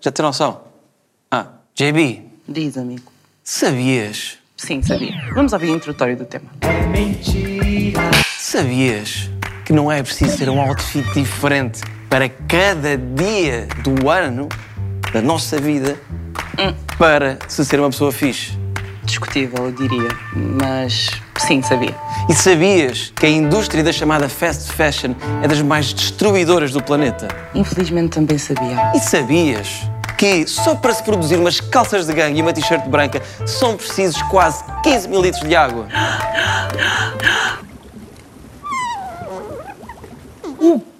Já tem noção? Ah, JB, Diz, amigo. sabias? Sim, sabia. Vamos ouvir o introdutório do tema. Sabias que não é preciso ter um outfit diferente para cada dia do ano da nossa vida para se ser uma pessoa fixe? Discutível, eu diria. Mas sim, sabia. E sabias que a indústria da chamada fast fashion é das mais destruidoras do planeta? Infelizmente também sabia. E sabias que só para se produzir umas calças de gangue e uma t-shirt branca são precisos quase 15 mil litros de água?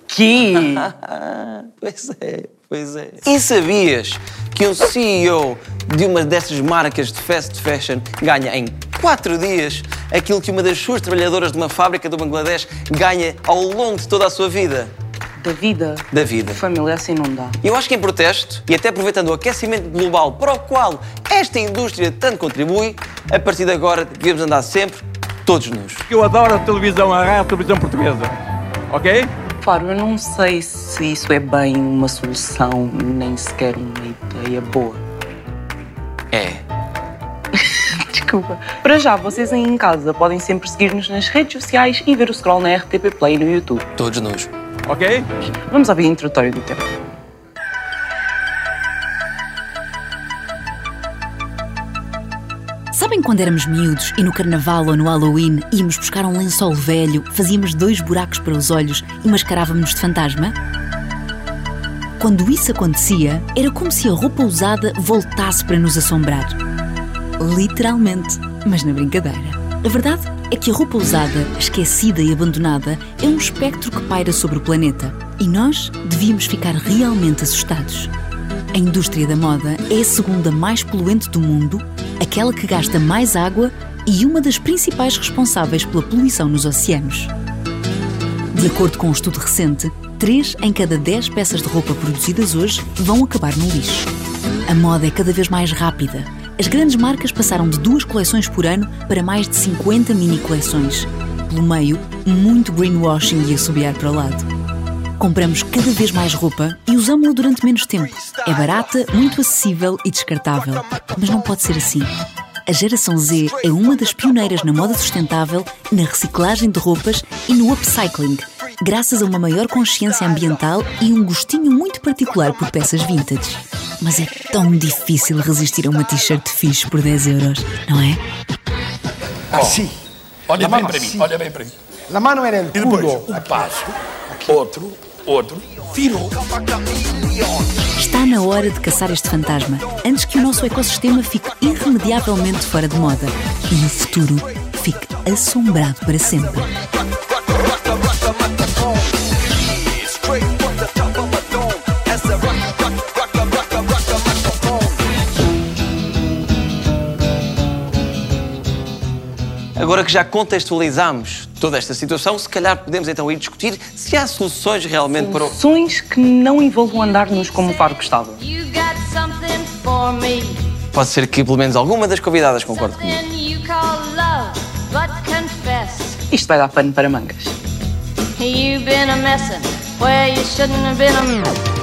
Que? Pois é, pois é. E sabias que um CEO de uma dessas marcas de fast fashion ganha em 4 dias aquilo que uma das suas trabalhadoras de uma fábrica do Bangladesh ganha ao longo de toda a sua vida? Da vida. Da vida. Família assim não dá. Eu acho que em protesto, e até aproveitando o aquecimento global para o qual esta indústria tanto contribui, a partir de agora devemos andar sempre todos nus. Eu adoro a televisão, a rádio, a televisão portuguesa. Ok? Claro, eu não sei se isso é bem uma solução, nem sequer uma ideia boa. É. Desculpa. Para já, vocês aí em casa podem sempre seguir-nos nas redes sociais e ver o scroll na RTP Play no YouTube. Todos nus. Ok? Vamos ouvir o introdutório do tema. Sabem quando éramos miúdos e no carnaval ou no Halloween íamos buscar um lençol velho, fazíamos dois buracos para os olhos e mascarávamos de fantasma? Quando isso acontecia, era como se a roupa usada voltasse para nos assombrar. Literalmente, mas na brincadeira. A verdade é que a roupa usada, esquecida e abandonada é um espectro que paira sobre o planeta e nós devíamos ficar realmente assustados. A indústria da moda é a segunda mais poluente do mundo, aquela que gasta mais água e uma das principais responsáveis pela poluição nos oceanos. De acordo com um estudo recente, 3 em cada 10 peças de roupa produzidas hoje vão acabar no lixo. A moda é cada vez mais rápida. As grandes marcas passaram de duas coleções por ano para mais de 50 mini coleções. Pelo meio, muito greenwashing e assobiar para o lado. Compramos cada vez mais roupa e usamos-la durante menos tempo. É barata, muito acessível e descartável. Mas não pode ser assim. A geração Z é uma das pioneiras na moda sustentável, na reciclagem de roupas e no upcycling, graças a uma maior consciência ambiental e um gostinho muito particular por peças vintage. Mas é tão difícil resistir a uma t-shirt fixe por 10 euros, não é? Assim. Olha bem para mim, olha bem para mim. La mano era el E depois, culo. um passo, outro, outro. Está na hora de caçar este fantasma, antes que o nosso ecossistema fique irremediavelmente fora de moda e no futuro fique assombrado para sempre. Agora que já contextualizamos toda esta situação, se calhar podemos então ir discutir se há soluções realmente para o. Soluções que não envolvam andar-nos como o Faro gostava. Pode ser que pelo menos alguma das convidadas concorde comigo. Isto vai dar pano para mangas. You've been a messin' where you shouldn't have been a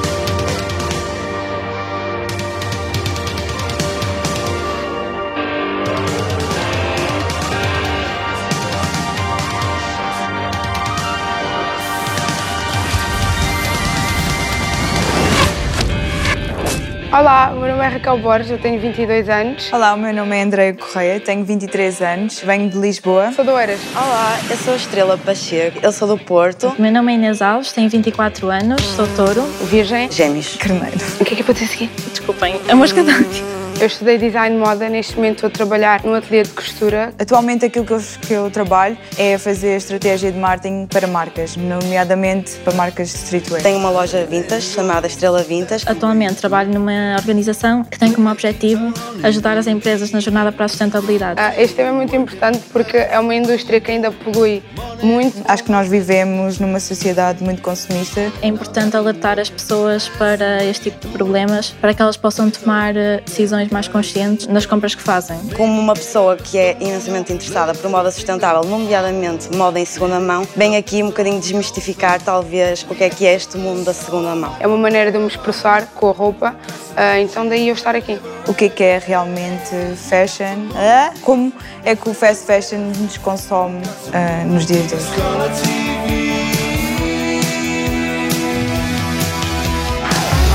Olá, o meu nome é Raquel Borges, eu tenho 22 anos. Olá, o meu nome é Andréia Correia, tenho 23 anos, venho de Lisboa. Sou do Oeiras. Olá, eu sou a Estrela Pacheco, eu sou do Porto. Meu nome é Inês Alves, tenho 24 anos, sou touro. Virgem. Gêmeos. Carneiro. O que é que eu vou dizer seguir? Desculpem, a mosca está aqui. Eu estudei design de moda, neste momento estou a trabalhar num ateliê de costura. Atualmente aquilo que eu, que eu trabalho é fazer estratégia de marketing para marcas, nomeadamente para marcas de streetwear. Tenho uma loja vintage chamada Estrela Vintage. Atualmente trabalho numa organização que tem como objetivo ajudar as empresas na jornada para a sustentabilidade. Ah, Este tema é muito importante porque é uma indústria que ainda polui muito. Acho que nós vivemos numa sociedade muito consumista. É importante alertar as pessoas para este tipo de problemas, para que elas possam tomar eh, decisões decisões mais conscientes nas compras que fazem. Como uma pessoa que é imensamente interessada por moda sustentável, nomeadamente moda em segunda mão, vem aqui um bocadinho desmistificar talvez o que é que é este mundo da segunda mão. É uma maneira de me expressar com a roupa, ah, então daí eu estar aqui. O que é que é realmente fashion? Ah, Como é que o fast fashion nos consome ah, nos dias de hoje?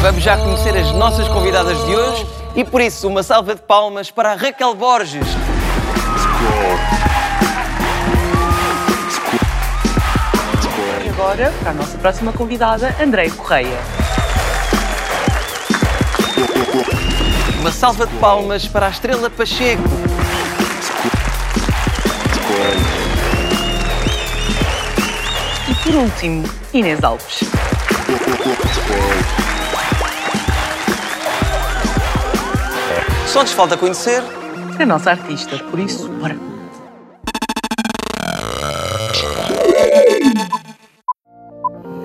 Vamos já conhecer as nossas convidadas de hoje e por isso uma salva de palmas para a Raquel Borges. E agora, para a nossa próxima convidada, André Correia. Uma salva de palmas para a Estrela Pacheco. E por último, Inês Alves. Só nos falta conhecer A nossa artista, por isso, bora.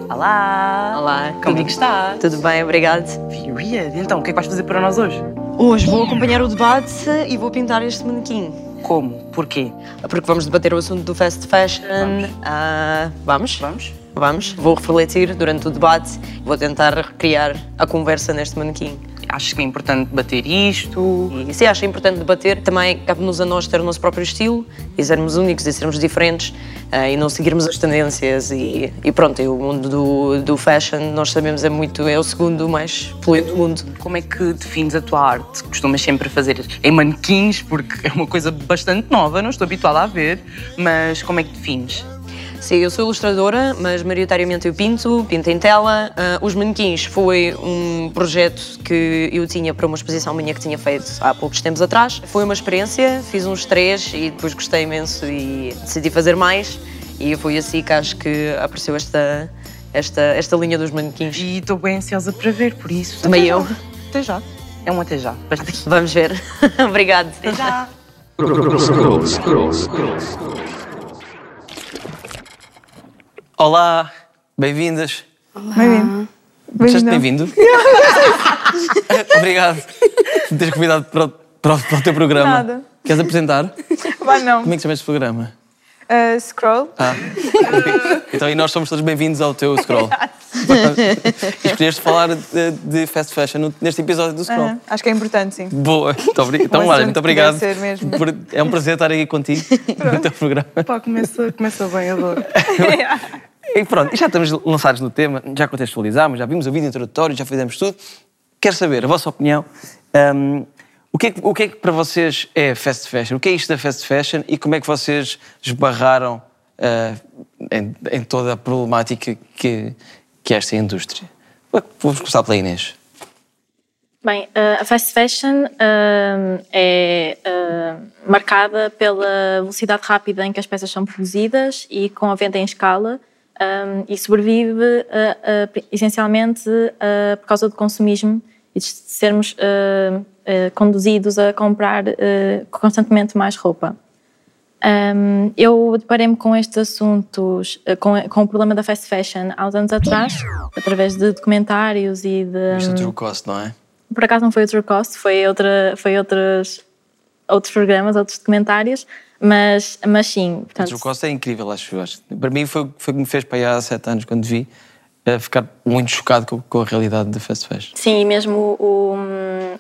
Olá! Olá, Como é que está? Tudo bem, obrigado. Period. Então, o que é que vais fazer para nós hoje? Hoje vou acompanhar o debate e vou pintar este manequim. Como? Porquê? Porque vamos debater o assunto do fast fashion. Ah, vamos? Vamos. Vamos. Vou refletir durante o debate e vou tentar recriar a conversa neste manequim. Acho que é importante debater isto. E se acha importante debater, também cabe-nos a nós ter o nosso próprio estilo e sermos únicos e sermos diferentes ah, e não seguirmos as tendências. E, e pronto, e o mundo do, do fashion, nós sabemos, é muito é o segundo mais poluente do mundo. Como é que defines a tua arte? Costumas sempre fazer em manequins, porque é uma coisa bastante nova, não estou habituada a ver, mas como é que defines? Sim, eu sou ilustradora, mas maioritariamente eu pinto, pinto em tela. Ah, os manequins foi um projeto que eu tinha para uma exposição minha que tinha feito há poucos tempos atrás. Foi uma experiência, fiz uns três e depois gostei imenso e decidi fazer mais. E foi assim que acho que apareceu esta, esta, esta linha dos manequins. E estou bem ansiosa para ver, por isso. Também até eu. já. Até já. É um até já. Vamos ver. Obrigada. Até já. Olá, bem-vindas. Bem-vindo. Disseste bem-vindo? Obrigado por me teres convidado para o, para o- para o teu programa. Nada. Queres apresentar? Vai não. Como é que chama este programa? Ah, scroll. Ah, então e nós somos todos bem-vindos ao teu Scroll. e escolheste falar de, de fast fashion neste episódio do Scroll. Aham, Acho que é importante, sim. Boa. Então, Um olha, muito obrigado. ser mesmo. por- é um prazer estar aqui contigo no teu programa. Pá, começa, começa bem, adoro. E pronto, já estamos lançados no tema, já contextualizámos, já vimos o vídeo introdutório, já fizemos tudo. Quero saber a vossa opinião. hum, o, que é, que- o que é que para vocês é fast fashion? O que é isto da fast fashion e como é que vocês esbarraram ah, em, em toda a problemática que, que esta indústria? Vamos começar pela Inês. Bem, eh, a fast fashion eh, é marcada pela velocidade rápida em que as peças são produzidas e com a venda em escala eh, e sobrevive eh, eh, essencialmente eh, por causa do consumismo e de sermos eh, eh, conduzidos a comprar eh, constantemente mais roupa. Um, eu deparei-me com estes assuntos, com, com o problema da fast fashion há uns anos atrás, através de documentários e de. Isto é true cost, não é? Por acaso não foi o True Cost, foi, outra, foi outros, outros programas, outros documentários, mas, mas sim. O Portanto, true cost é incrível, acho eu. Para mim foi o que me fez para aí há sete anos, quando vi, a ficar muito chocado com, com a realidade da fast fashion. Sim, e mesmo o,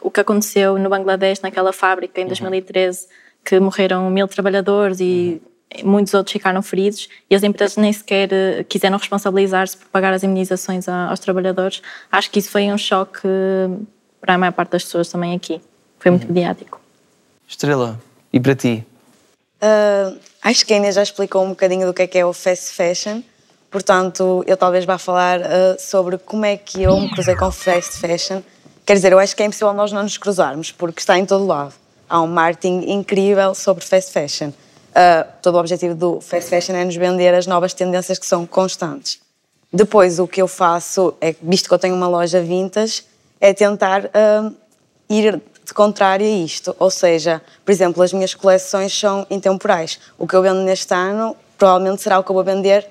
o que aconteceu no Bangladesh, naquela fábrica em Uhum. 2013, que morreram mil trabalhadores e muitos outros ficaram feridos, e as empresas nem sequer eh, quiseram responsabilizar-se por pagar as indemnizações a- aos trabalhadores. Acho que isso foi um choque eh, para a maior parte das pessoas também aqui. Foi Uhum. muito mediático. Estrela, e para ti? Ah, acho que a Inês já explicou um bocadinho do que é que é o fast fashion, portanto, eu talvez vá falar ah, sobre como é que eu me cruzei com fast fashion. Quer dizer, eu acho que é impossível nós não nos cruzarmos, porque está em todo lado. Há um marketing incrível sobre fast fashion. Ah, todo o objetivo do fast fashion é nos vender as novas tendências que são constantes. Depois, o que eu faço, é, visto que eu tenho uma loja vintage, é tentar ah, ir de contrário a isto. Ou seja, por exemplo, as minhas coleções são intemporais. O que eu vendo neste ano provavelmente será o que eu vou vender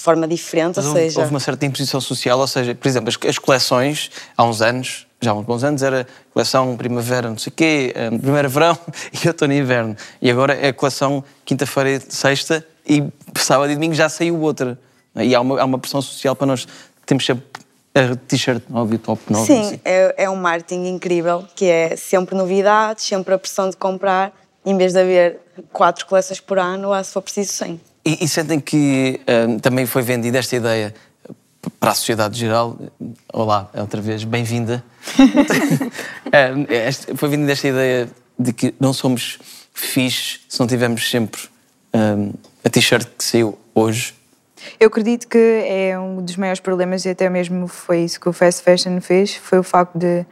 de forma diferente, Mas ou houve, seja... houve uma certa imposição social, ou seja, por exemplo, as, as coleções, há uns anos, já há uns bons anos era coleção primavera, não sei o quê, eh, primavera-verão e outono e inverno. E agora é a coleção quinta-feira e sexta e sábado e domingo já saiu outra. E há uma, há uma pressão social para nós. Temos sempre a t-shirt nova e o top novo. Sim, assim. é, é um marketing incrível, que é sempre novidades, sempre a pressão de comprar, em vez de haver quatro coleções por ano, há se for preciso 100. E, e sentem que hum, também foi vendida esta ideia para a sociedade geral. Olá, outra vez, bem-vinda. Hum, este- foi vendida esta ideia de que não somos fixes se não tivermos sempre hum, a t-shirt que saiu hoje. Eu acredito que é um dos maiores problemas, e até mesmo foi isso que o Fast Fashion fez, foi o facto de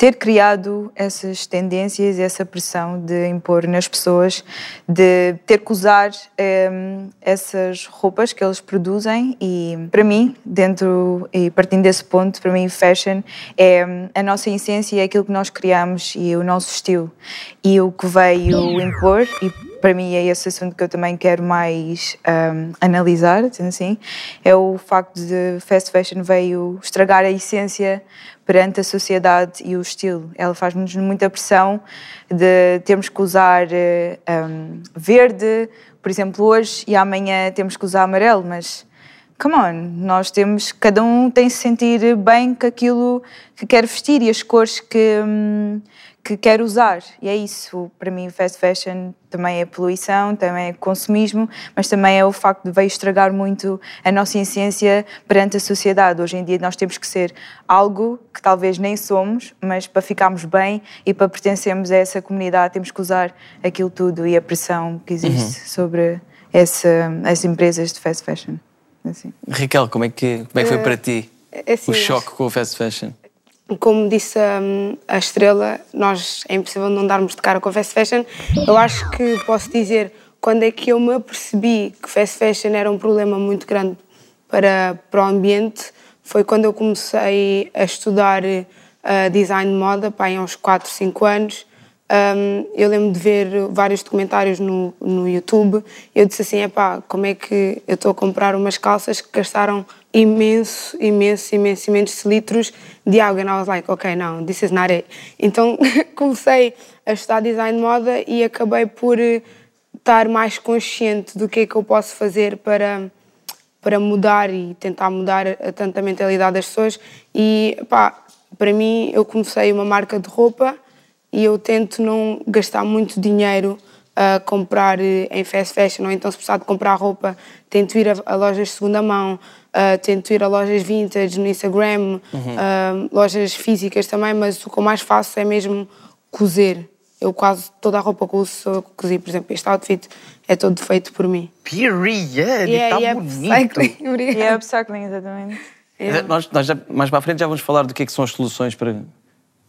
ter criado essas tendências, essa pressão de impor nas pessoas, de ter que usar hum, essas roupas que eles produzem e, para mim, dentro e partindo desse ponto, para mim, fashion é a nossa essência, é aquilo que nós criamos e o nosso estilo. E o que veio impor, e para mim é esse assunto que eu também quero mais hum, analisar, assim, é o facto de fast fashion veio estragar a essência perante a sociedade e o estilo. Ela faz-nos muita pressão de termos que usar hum, verde, por exemplo, hoje, e amanhã temos que usar amarelo, mas come on, nós temos, cada um tem se sentir bem com aquilo que quer vestir e as cores que, hum, que quer usar. E é isso, para mim, fast fashion também é poluição, também é consumismo, mas também é o facto de veio estragar muito a nossa essência perante a sociedade. Hoje em dia nós temos que ser algo que talvez nem somos, mas para ficarmos bem e para pertencermos a essa comunidade temos que usar aquilo tudo e a pressão que existe Uhum. sobre essa, as empresas de fast fashion. Assim. Raquel, como é que, como é que foi Eh, para ti é assim, o choque com o fast fashion? Como disse hum, a estrela, nós é impossível não darmos de cara com a fast fashion. Eu acho que posso dizer quando é que eu me apercebi que fast fashion era um problema muito grande para, para o ambiente foi quando eu comecei a estudar eh, design de moda, pá, há uns 4, 5 anos. Hum, eu lembro de ver vários documentários no, no YouTube eu disse assim, epá, como é que eu estou a comprar umas calças que gastaram imenso, imenso, imenso, imensos litros de água. And I was like, ok, não, this is not it. Então comecei a estudar design de moda e acabei por eh, estar mais consciente do que é que eu posso fazer para para mudar e tentar mudar a- tanto a mentalidade das pessoas. E pá, para mim, eu comecei uma marca de roupa e eu tento não gastar muito dinheiro a comprar eh, em fast fashion, ou então se precisar de comprar roupa, tento ir a, a lojas de segunda mão, ah, tento ir a lojas vintage no Instagram, Uhum. ah, lojas físicas também, mas o que eu mais faço é mesmo cozer. Eu quase toda a roupa que uso sou eu que cozi. Por exemplo, este outfit é todo feito por mim. Period! Yeah, tá yeah, bonito! upcycling. Obrigada. E é upcycling, exatamente. Eh, Nós, nós já- mais para a frente já vamos falar do que é que são as soluções para,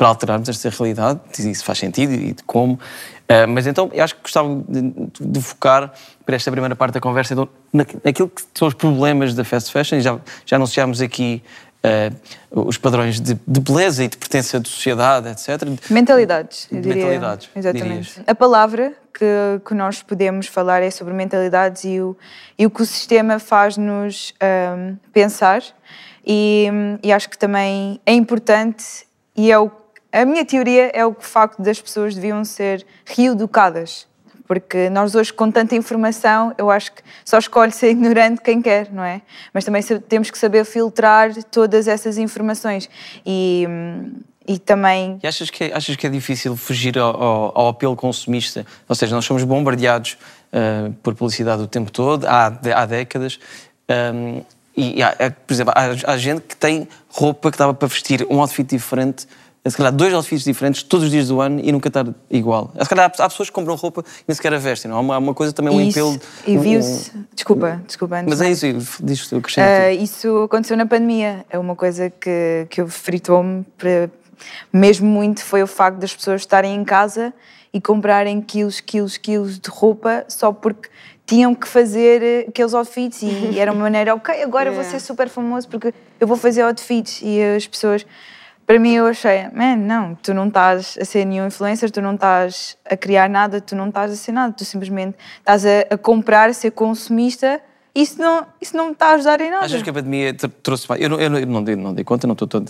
para alterarmos esta realidade, se isso faz sentido e de como. Eh, mas então, eu acho que gostava de, de focar para esta primeira parte da conversa então, na- naquilo que são os problemas da fast fashion. E já, já anunciámos aqui eh, os padrões de, de beleza e de pertença de sociedade, etc. Mentalidades, eu diria. mentalidades, Exatamente. dirias. A palavra que, que nós podemos falar é sobre mentalidades e o, e o que o sistema faz-nos ahm, pensar. E, e acho que também é importante, e é o, a minha teoria é o facto das pessoas deviam ser reeducadas. Porque nós hoje, com tanta informação, eu acho que só escolhe ser ignorante quem quer, não é? Mas também temos que saber filtrar todas essas informações. E, e também E achas que, é- achas que é difícil fugir ao, ao- ao apelo consumista? Ou seja, nós somos bombardeados ah, por publicidade o tempo todo, há, há décadas. ahm, e, há, há, por exemplo, há, há gente que tem roupa que dava para vestir um outfit diferente, se calhar dois outfits diferentes todos os dias do ano e nunca estar igual. Se calhar há, pessoas que compram roupa e nem sequer a vestem. Não? Há uma, uma coisa também, um Isso, apelo. E um- viu-se. Desculpa, desculpa. antes Mas é isso, diz eu acrescento. Ah, isso aconteceu na pandemia. É uma coisa que, que eu fritou-me para- mesmo muito foi o facto das pessoas estarem em casa e comprarem quilos, quilos, quilos de roupa só porque tinham que fazer eh, aqueles outfits e era uma maneira, ok, agora vou Yeah. ser super famoso porque eu vou fazer outfits e as pessoas para mim eu achei, man, não, tu não estás a ser nenhum influencer, tu não estás a criar nada, tu não estás a ser nada, tu simplesmente estás a, a comprar, a ser consumista isso não, isso não me está a ajudar em nada. Achas que a pandemia tr- trouxe mais? Eu não, eu não, eu não, dei, não dei conta, não estou tão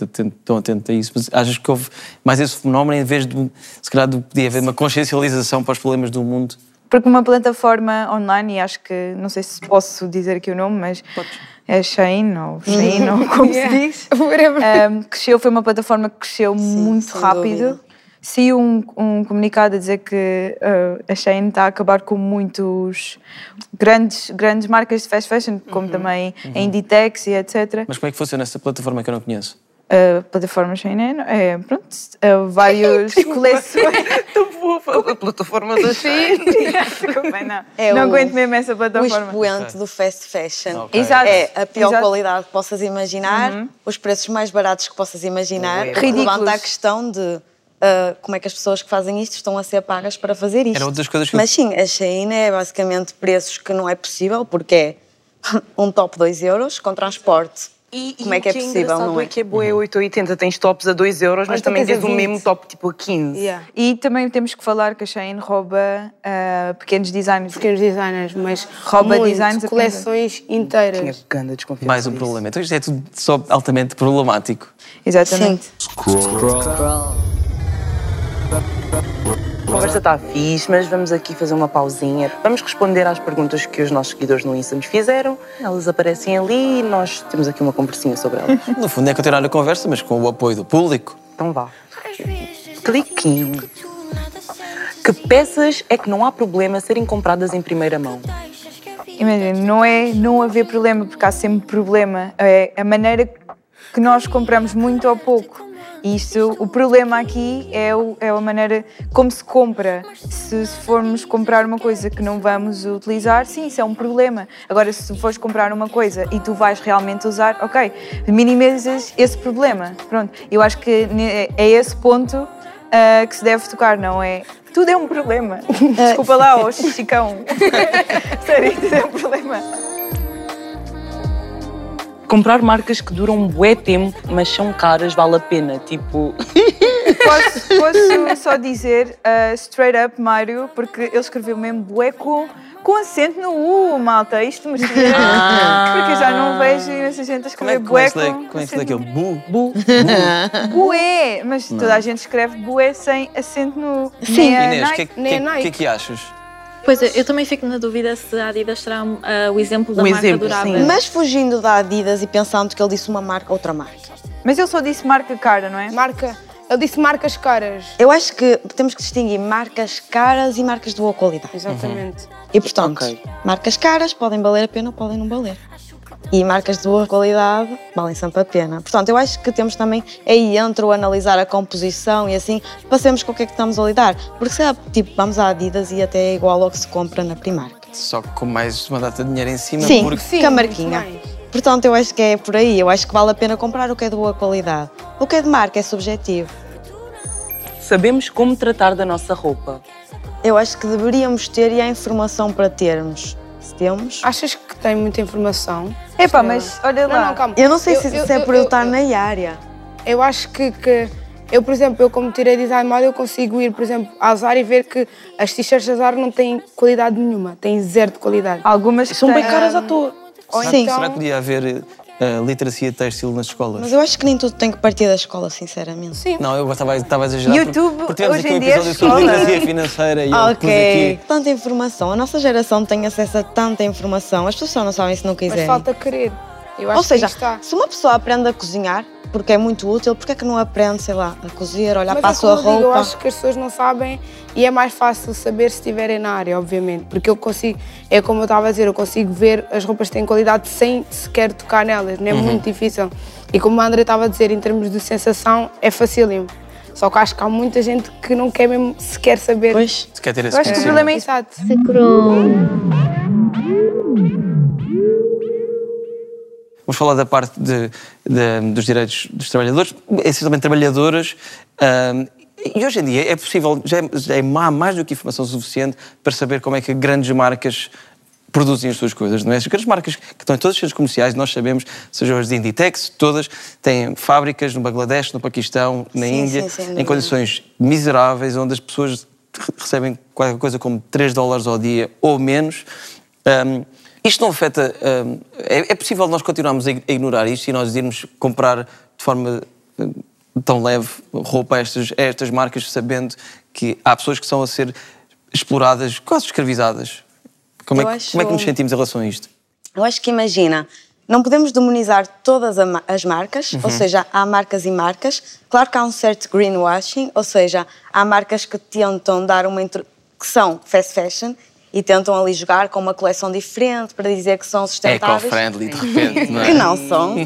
tão atento a isso, mas achas que houve mais esse fenómeno em vez de, se calhar, de podia haver uma consciencialização para os problemas do mundo? Porque uma plataforma online, e acho que, não sei se posso dizer aqui o nome, mas é Shein, ou Shein, ou como Yeah. se diz, um, cresceu, foi uma plataforma que cresceu muito sem rápido. Saiu um, um comunicado a dizer que uh, a Shein está a acabar com muitos grandes, grandes marcas de fast fashion, como também a Inditex e etc. Mas como é que funciona essa plataforma que eu não conheço? A plataforma Shein é, é, pronto, é, várias coleções. A plataforma da Shein. Desculpem, não. É não o- aguento mesmo essa O plataforma. expoente do fast fashion. Ok. Exato. É a pior Exato. qualidade que possas imaginar, Uhum. os preços mais baratos que possas imaginar. Ridículos. Levanta a questão de ah, como é que as pessoas que fazem isto estão a ser pagas para fazer isto. Era outra das coisas que Mas sim, a Shein é basicamente preços que não é possível, porque é um top 2 euros com transporte. Como é que é possível, não é? que é boa 880, tens tops a 2 euros, mas também tens a tens um 20. mesmo top tipo a 15. E também temos que falar que a Shein rouba ah, pequenos designers. Pequenos designers, mas rouba muito, designs a coleções inteiras. Ganda desconfiança. Mais um problema. Então isto é tudo só altamente problemático. Exatamente. A conversa está fixe, mas vamos aqui fazer uma pausinha. Vamos responder às perguntas que os nossos seguidores no Insta nos fizeram. Elas aparecem ali e nós temos aqui uma conversinha sobre elas. No fundo é continuar a conversa, mas com o apoio do público. Então vá. Cliquinho. Que peças é que não há problema serem compradas em primeira mão? Imagina, não é não haver problema, porque há sempre problema. É a maneira que nós compramos muito ou pouco. Isto, o problema aqui é, o- é a maneira como se compra. Se, se formos comprar uma coisa que não vamos utilizar, sim, isso é um problema. Agora, se fores comprar uma coisa e tu vais realmente usar, ok, minimizas esse problema. Pronto, eu acho que é esse ponto ah, que se deve tocar, não é? Tudo é um problema. Desculpa lá, ô Chicão. Sério, tudo é um problema. Comprar marcas que duram um bué tempo, mas são caras, vale a pena. Tipo, Posso, posso só dizer uh, straight up Mário, porque ele escreveu mesmo bué com, com acento no U, malta. Isto me tira. Ah. Porque eu já não vejo imensa gente a Como é, escrever como é bué que se lê, com. como é que se lê aquele bu? Bu. Bué! Mas Não. toda a gente escreve bué sem acento no U. Sim. Inês, o que, é que- que, que é que achas? Pois é, eu também fico na dúvida se a Adidas será ah, o exemplo da O marca exemplo, durável. Mas fugindo da Adidas e pensando que ele disse uma marca, outra marca. Mas ele só disse marca cara, não é? Marca. Ele disse marcas caras. Eu acho que temos que distinguir marcas caras e marcas de boa qualidade. Exatamente. E portanto, marcas caras podem valer a pena ou podem não valer. E marcas de boa qualidade valem sempre a pena. Portanto, eu acho que temos também aí entre o analisar a composição e assim, passemos com o que é que estamos a lidar. Porque se é, tipo, vamos à Adidas e até é igual ao que se compra na Primark. Só que com mais uma data de dinheiro em cima. Sim, porque... com a marquinha. Portanto, eu acho que é por aí. Eu acho que vale a pena comprar o que é de boa qualidade. O que é de marca é subjetivo. sabemos como tratar da nossa roupa. Eu acho que deveríamos ter e há informação para termos. Temos. Achas que tem muita informação? Epá, mas olha Não, lá. não, calma. Eu não sei se, se é por eu estar eu- na área. Eu acho que, que eu, por exemplo, eu como tirei design moda, eu consigo ir, por exemplo, à Zara e ver que as t-shirts da Zara não têm qualidade nenhuma, têm zero de qualidade. Algumas são bem caras à toa. Ou será, então, será que podia haver eh, literacia têxtil nas escolas? Mas eu acho que nem tudo tem que partir da escola, sinceramente. Sim. Não, eu estava, estava a exagerar. YouTube, porque, porque tivemos hoje aqui um em dia é episódio sobre escola. literacia financeira e Ok. aqui. Tanta informação. A nossa geração tem acesso a tanta informação. As pessoas só não sabem se não mas quiserem. falta querer. Eu acho Ou seja, que aí está. se uma pessoa aprende a cozinhar, porque é muito útil, porque é que não aprende, sei lá, a cozer, olhar Mas para a é sua eu digo, roupa? eu acho que as pessoas não sabem e é mais fácil saber se estiverem na área, obviamente. Porque eu consigo, é como eu estava a dizer, eu consigo ver as roupas que têm qualidade sem sequer tocar nelas, não é Uhum. muito difícil. E como a André estava a dizer, em termos de sensação, é facílimo. Só que acho que há muita gente que não quer mesmo sequer saber. Pois. Se quer ter esse Eu acho que o problema é exato. Vamos falar da parte de- de- dos direitos dos trabalhadores, essencialmente trabalhadoras. e hoje em dia é possível, já é, já é mais do que informação suficiente para saber como é que grandes marcas produzem as suas coisas, não é? As grandes marcas que estão em todos os centros comerciais, nós sabemos, sejam as de Inditex, todas têm fábricas no Bangladesh, no Paquistão, na Sim, Índia, sim, em condições miseráveis, onde as pessoas re- recebem qualquer coisa como 3 dólares ao dia ou menos. Ahm, Isto não afeta. hum, é, é possível nós continuarmos a ig- a ignorar isto e nós irmos comprar de forma hum, tão leve roupa a estas, a estas marcas, sabendo que há pessoas que estão a ser exploradas, quase escravizadas. Como é, acho- como é que nos sentimos em relação a isto? Eu acho que imagina, não podemos demonizar todas as marcas, ou Uhum. seja, há marcas e marcas. Claro que há um certo greenwashing, ou seja, há marcas que tentam dar uma que são fast fashion e tentam ali jogar com uma coleção diferente para dizer que são sustentáveis. Eco-friendly, de repente, não é? Que não são.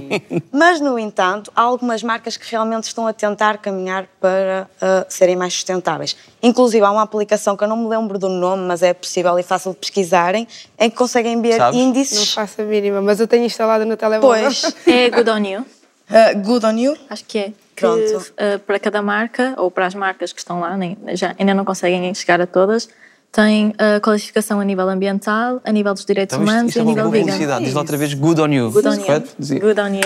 Mas, no entanto, há algumas marcas que realmente estão a tentar caminhar para uh, serem mais sustentáveis. Inclusive, há uma aplicação que eu não me lembro do nome, mas é possível e fácil de pesquisarem, em que conseguem ver Não índices. faço a mínima, mas eu tenho instalado no telemóvel. Pois. É Good on You. Uh, good on You? Acho que é. Que, Pronto. uh, para cada marca, ou para as marcas que estão lá, nem, já, ainda não conseguem chegar a todas, tem a qualificação a nível ambiental, a nível dos direitos Então, isto, humanos isto e é a uma nível vegan. publicidade. Diz lá outra vez good on you. Good on you. correto? Good on you.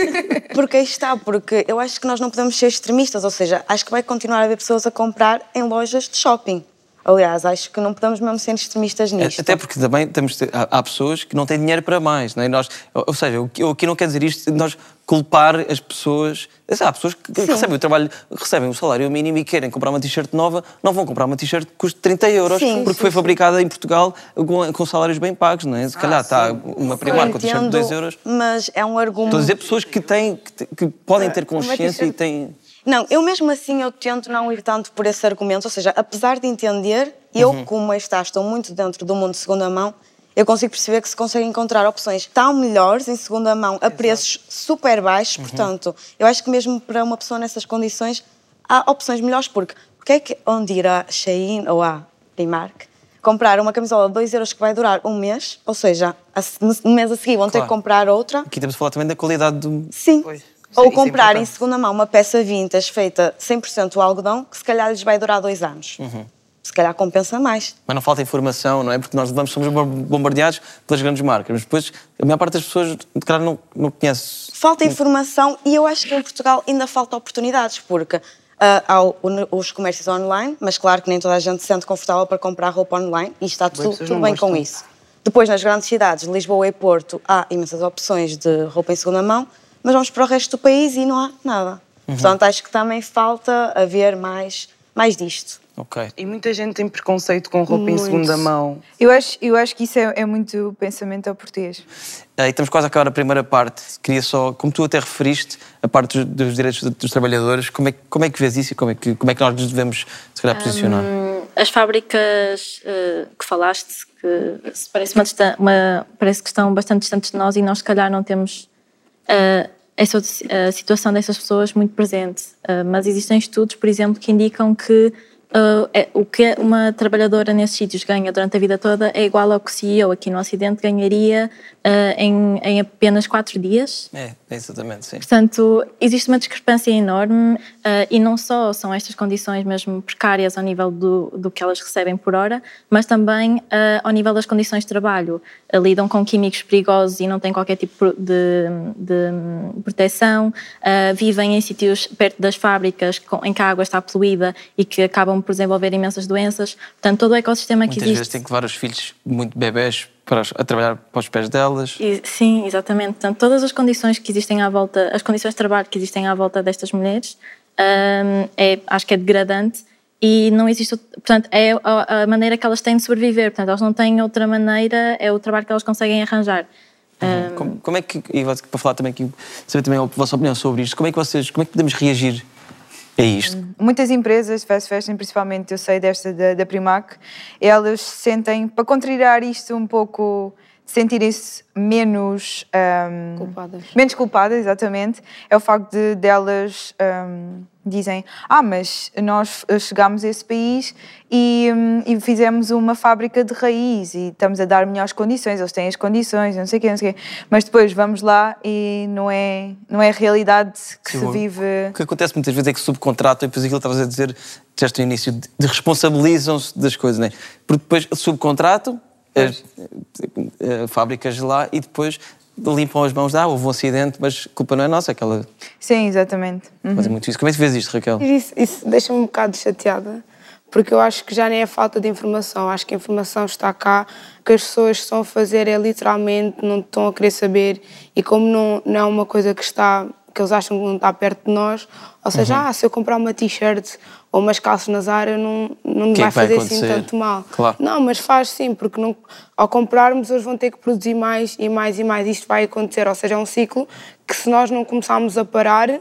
Porque aí está, porque eu acho que nós não podemos ser extremistas, ou seja, acho que vai continuar a haver pessoas a comprar em lojas de shopping. Aliás, acho que não podemos mesmo ser extremistas nisto. Até porque também temos, há, pessoas que não têm dinheiro para mais. Não é? nós, ou seja, o que- eu aqui não quero dizer isto de nós culpar as pessoas. Há pessoas que, Sim. recebem o trabalho, recebem o salário mínimo e querem comprar uma t-shirt nova, não vão comprar uma t-shirt que custe 30 euros Sim, porque sim, foi sim. fabricada em Portugal com, com salários bem pagos. Não é? Se calhar está uma Primark com t-shirt de entendo, 2 euros. Mas é um argumento. Estou a dizer pessoas que, têm, que, que podem ter uma consciência e têm. Não, eu mesmo assim eu tento não ir tanto por esse argumento, ou seja, apesar de entender, eu Uhum. como está estou muito dentro do mundo de segunda mão, eu consigo perceber que se consegue encontrar opções tão melhores em segunda mão a preços super baixos, Uhum. portanto, eu acho que mesmo para uma pessoa nessas condições há opções melhores, porque porque é que onde ir à Shein ou à Primark comprar uma camisola de 2 euros que vai durar um mês, ou seja, a se- no mês a seguir vão ter Claro. que comprar outra, Aqui temos a falar também da qualidade do. Sim. Isso Ou isso é comprar em segunda mão uma peça vintage feita 100% algodão, que se calhar lhes vai durar dois anos. Uhum. Se calhar compensa mais. Mas não falta informação, não é? Porque nós vamos, somos bombardeados pelas grandes marcas, mas depois a maior parte das pessoas, de calhar, não, não conhece. Falta informação e eu acho que em Portugal ainda falta oportunidades, porque há o- os comércios online, mas claro que nem toda a gente se sente confortável para comprar roupa online e está tudo, tudo bem com isso. Depois, nas grandes cidades, Lisboa e Porto, há imensas opções de roupa em segunda mão, mas vamos para o resto do país e não há nada. Uhum. Portanto, acho que também falta haver mais, mais disto. Ok. E muita gente tem preconceito com roupa em Muito. segunda mão. Eu acho, eu acho que isso é, é muito pensamento ao português. Eh, E estamos quase a acabar a primeira parte. Queria só, como tu até referiste, a parte dos, dos direitos dos, trabalhadores, como é, que- como é que vês isso e como é que, como é que nós nos devemos, se calhar, posicionar? Hum, As fábricas eh, que falaste, que parece, uma uma- parece que estão bastante distantes de nós e nós, se calhar, não temos eh, essa, a situação dessas pessoas muito presente. Eh, mas existem estudos, por exemplo, que indicam que eh, é- o que uma trabalhadora nesses sítios ganha durante a vida toda é igual ao que o CEO aqui no Ocidente ganharia eh, em, em apenas quatro dias. É, é exatamente, sim. Portanto, existe uma discrepância enorme eh, e não só são estas condições mesmo precárias ao nível do, do que elas recebem por hora, mas também eh, ao nível das condições de trabalho. Lidam com químicos perigosos e não têm qualquer tipo de, de proteção, vivem em sítios perto das fábricas com- em que a água está poluída e que acabam por desenvolver imensas doenças. Portanto, todo o ecossistema que Muitas existe. vezes têm que levar os filhos muito bebés para, a trabalhar para os pés delas. E- Sim, exatamente. Portanto, todas as condições que existem à volta, as condições de trabalho que existem à volta destas mulheres, hum, é, acho que é degradante e não existe, portanto, é a, a maneira que elas têm de sobreviver. Portanto, elas não têm outra maneira, é o trabalho que elas conseguem arranjar. Hum, Como, como é que, e para falar também aqui, saber também a vossa opinião sobre isto, como é que vocês, como é que podemos reagir a isto? Muitas empresas de fast fashion, principalmente eu sei desta da, da Primark, elas sentem, para contrariar isto um pouco, sentirem-se menos ahm, Culpadas. menos culpadas, exatamente, é o facto de delas ahm, dizem, ah, mas nós chegámos a esse país e, hum, e fizemos uma fábrica de raiz e estamos a dar melhores condições, eles têm as condições, não sei o quê, não sei o quê. Mas depois vamos lá e não é, não é a realidade que Sim, se vive. O que acontece muitas vezes é que subcontratam, e depois aquilo que estavas a dizer, disseste no início, de, responsabilizam-se das coisas, não é? Porque depois subcontratam as, eh, fábricas lá e depois limpam as mãos, ah, houve um acidente, mas a culpa não é nossa, aquela Sim, exatamente. Uhum. fazem muito isso. Como é que vês isto, Raquel? Isso, isso deixa-me um bocado chateada, porque eu acho que já nem é falta de informação, acho que a informação está cá, que as pessoas estão a fazer é literalmente, não estão a querer saber, e como não, não é uma coisa que está que eles acham que não está perto de nós, ou seja, Uhum. ah, se eu comprar uma t-shirt ou umas calças na Zara, não, não me é vai fazer assim tanto mal. Claro. Não, mas faz sim, porque não, ao comprarmos eles vão ter que produzir mais e mais e mais. Isto vai acontecer, ou seja, é um ciclo que se nós não começarmos a parar,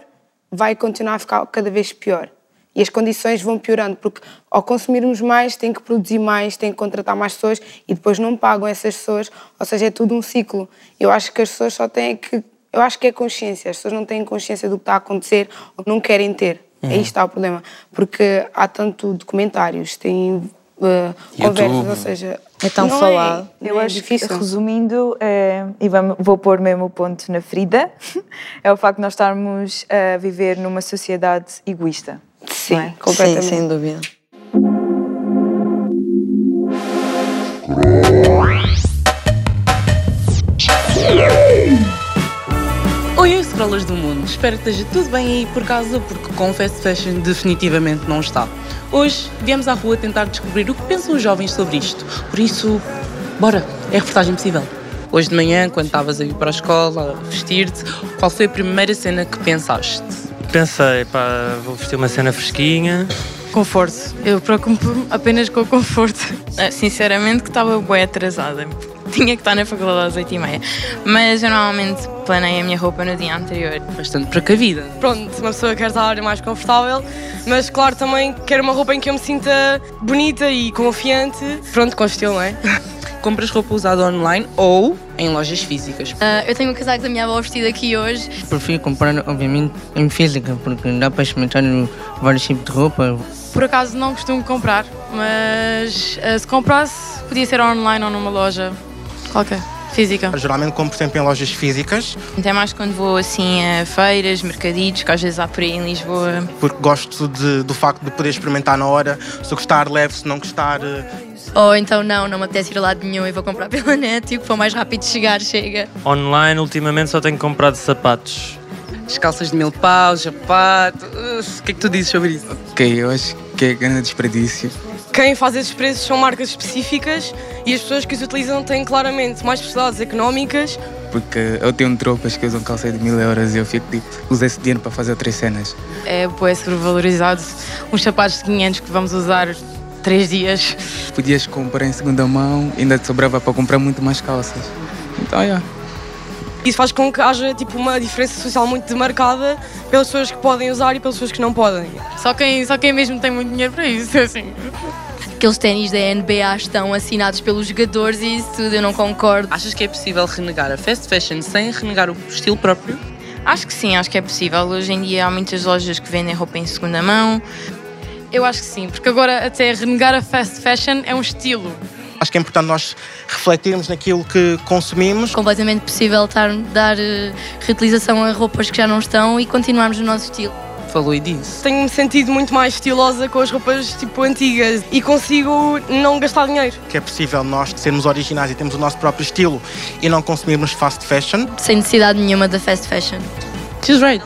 vai continuar a ficar cada vez pior. E as condições vão piorando, porque ao consumirmos mais, tem que produzir mais, tem que contratar mais pessoas e depois não pagam essas pessoas, ou seja, é tudo um ciclo. Eu acho que as pessoas só têm que. Eu acho que é consciência, as pessoas não têm consciência do que está a acontecer ou não querem ter. Uhum. Aí está o problema. Porque há tanto documentários, tem uh, conversas, ou seja. É tão não falado. É, Eu é acho difícil. que, resumindo, eh, e vamos- vou pôr mesmo o ponto na ferida, é o facto de nós estarmos a viver numa sociedade egoísta. Sim, é? Sim, sem dúvida. Scrollers do mundo. Espero que esteja tudo bem aí por casa, porque com fast fashion definitivamente não está. Hoje viemos à rua tentar descobrir o que pensam os jovens sobre isto. Por isso, bora, é a reportagem possível. Hoje de manhã, quando estavas a ir para a escola, a vestir-te, qual foi a primeira cena que pensaste? Pensei, pá, vou vestir uma cena fresquinha. Conforto. Eu preocupo-me apenas com o conforto. Ah, Sinceramente que estava bem atrasada. Tinha que estar na faculdade às 8h30. Mas eu normalmente planei a minha roupa no dia anterior. Bastante precavida. Pronto, uma pessoa quer estar mais confortável, mas claro, também quero uma roupa em que eu me sinta bonita e confiante. Pronto, com estilo, não é? Compras roupa usada online ou em lojas físicas? Ah, eu tenho o casaco da minha avó vestido aqui hoje. Prefiro comprar, obviamente, em física, porque dá para experimentar vários tipos de roupa. Por acaso não costumo comprar, mas ah, se comprasse, podia ser online ou numa loja qualquer, física. Geralmente compro sempre em lojas físicas, Até mais quando vou assim a feiras, mercadinhos, que às vezes há por aí em Lisboa. porque gosto de- do facto de poder experimentar na hora, se eu gostar leve, se não gostar... eh, Ou então não, não me apetece ir a lado nenhum e vou comprar pela net e o que for mais rápido de chegar, chega. Online, ultimamente, só tenho comprado sapatos. As calças de mil paus, sapato. O que é que tu dizes sobre isso? Ok, eu acho que é grande desperdício. Quem faz esses preços são marcas específicas e as pessoas que os utilizam têm claramente mais possibilidades económicas. Porque eu tenho tropas que usam calça de mil euros e eu fico tipo, uso esse dinheiro para fazer outras cenas. É, bué sobrevalorizado. Uns sapatos de 500 que vamos usar três dias. Podias comprar em segunda mão ainda te sobrava para comprar muito mais calças. Então, yeah. Isso faz com que haja tipo, uma diferença social muito demarcada pelas pessoas que podem usar e pelas pessoas que não podem. Só quem, só quem mesmo tem muito dinheiro para isso, assim. Aqueles ténis da NBA estão assinados pelos jogadores e isso tudo eu não concordo. Achas que é possível renegar a fast fashion sem renegar o estilo próprio? Acho que sim, acho que é possível. Hoje em dia há muitas lojas que vendem roupa em segunda mão. Eu acho que sim, porque agora até renegar a fast fashion é um estilo. Acho que é importante nós refletirmos naquilo que consumimos. Completamente possível estar, dar eh, reutilização a roupas que já não estão e continuarmos no nosso estilo. Falou e disse. Tenho-me sentido muito mais estilosa com as roupas tipo antigas e consigo não gastar dinheiro. Que é possível nós sermos originais e termos o nosso próprio estilo e não consumirmos fast fashion. Sem necessidade nenhuma da fast fashion. She's right.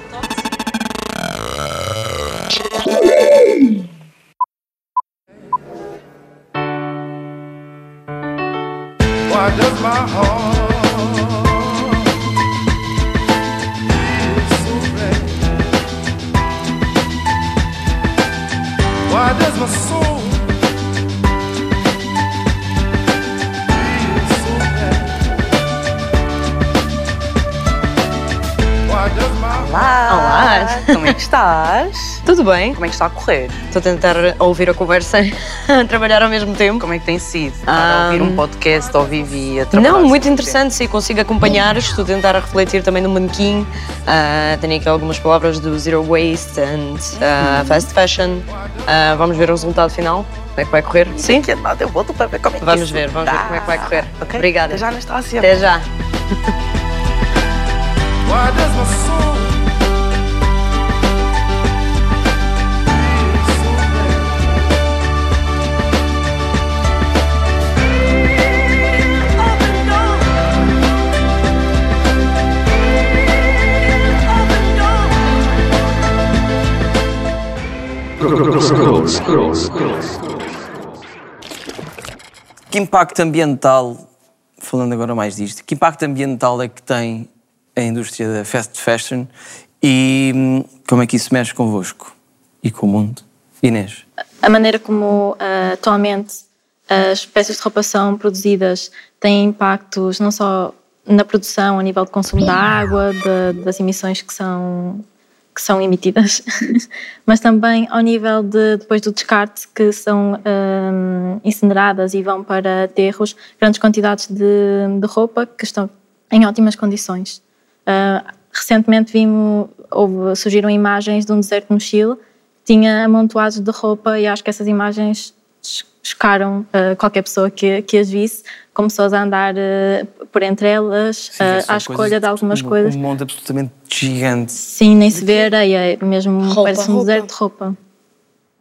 Why does my heart estás? Tudo bem? Como é que está a correr? Estou a tentar ouvir a conversa a trabalhar ao mesmo tempo. Como é que tem sido? Ouvir um podcast ao vivo e a trabalhar Não, muito interessante, sim, consigo acompanhar. Estou a tentar refletir também no manequim. Ah, tenho aqui algumas palavras do Zero Waste and ah, Fast Fashion. Ah, vamos ver o resultado final. Como é que vai correr? Sim? Que nada, eu volto para ver como é que Vamos ver, vamos ver como é que vai correr. Ok? Obrigada. Até já, Anastácia. Até já. Que impacto ambiental, falando agora mais disto, que impacto ambiental é que tem a indústria da fast fashion e hum, como é que isso mexe convosco e com o mundo? Inês? A maneira como ah, atualmente as peças de roupa são produzidas tem impactos não só na produção, a nível de consumo da água, de- das emissões que são, que são emitidas, mas também ao nível de, depois do descarte, que são hum, incineradas e vão para aterros, grandes quantidades de, de roupa que estão em ótimas condições. Ah, recentemente vimos, houve, surgiram imagens de um deserto no Chile tinha amontoados de roupa e acho que essas imagens chocaram ah, qualquer pessoa que, que as visse, pessoas a andar ah, por entre elas, ah, São à escolha de algumas um- coisas. Um monte absolutamente gigante. Sim, nem se vê areia, é mesmo Roupa, parece um roupa. deserto de roupa.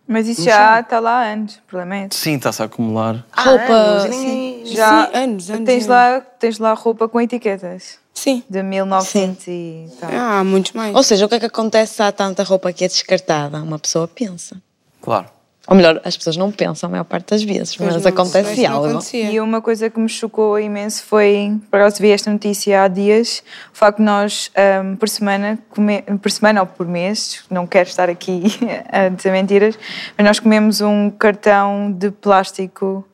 Mas isso já está lá há anos, o problema é esse. Sim, está-se a acumular. roupa, anos, sim, sim, já sim, anos, anos, tens anos. lá tens lá roupa com etiquetas. Sim. De 1900 e tal. Ah, há muitos mais. Ou seja, o que é que acontece se há tanta roupa que é descartada? Uma pessoa pensa. Claro. Ou melhor, as pessoas não pensam a maior parte das vezes, Pois mas não, acontece algo. E uma coisa que me chocou imenso foi, por acaso vi esta notícia há dias, o facto de nós, ahm, por semana, come- por semana ou por mês, não quero estar aqui a dizer mentiras, mas nós comemos um cartão de plástico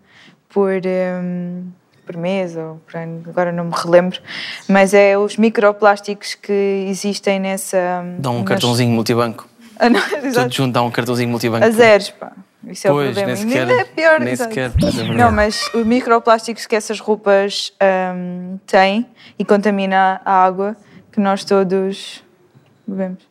por, ahm, por mês, ou por ano, agora não me relembro, mas é os microplásticos que existem nessa... Dá um nas- cartãozinho multibanco. Ah, não, Tudo junto dá um cartãozinho multibanco. A zeros, pá. Isso é Pois, o problema. nem sequer- ainda é pior. nem sequer, não, mas os microplásticos que essas roupas ahm, têm e contamina a água que nós todos bebemos.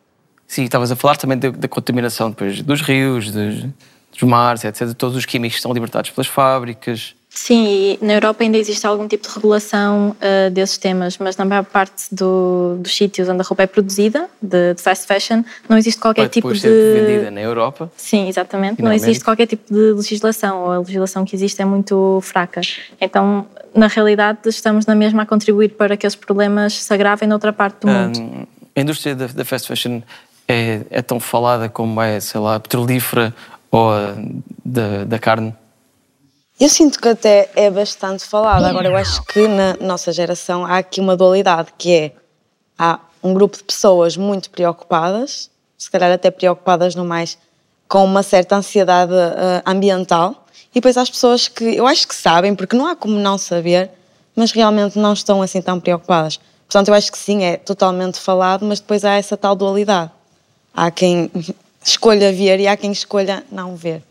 Sim, estavas a falar também da, da contaminação depois dos rios, dos, dos mares, etc. Todos os químicos que são libertados pelas fábricas. Sim, e na Europa ainda existe algum tipo de regulação ah, desses temas, mas na maior parte do- dos sítios onde a roupa é produzida, de, de fast fashion, não existe qualquer tipo de. ser vendida na Europa. Sim, exatamente. Não existe qualquer tipo de legislação, ou a legislação que existe é muito fraca. Então, na realidade, estamos na mesma a contribuir para que esses problemas se agravem noutra parte do mundo. A indústria da, da fast fashion é, é tão falada como é, sei lá, a petrolífera ou a da, da carne. Eu sinto que até é bastante falado. Agora, eu acho que na nossa geração há aqui uma dualidade, que é há um grupo de pessoas muito preocupadas, se calhar até preocupadas no mais com uma certa ansiedade eh, ambiental, e depois há as pessoas que eu acho que sabem, porque não há como não saber, mas realmente não estão assim tão preocupadas. Portanto, eu acho que sim, é totalmente falado, mas depois há essa tal dualidade. Há quem escolha ver e há quem escolha não ver.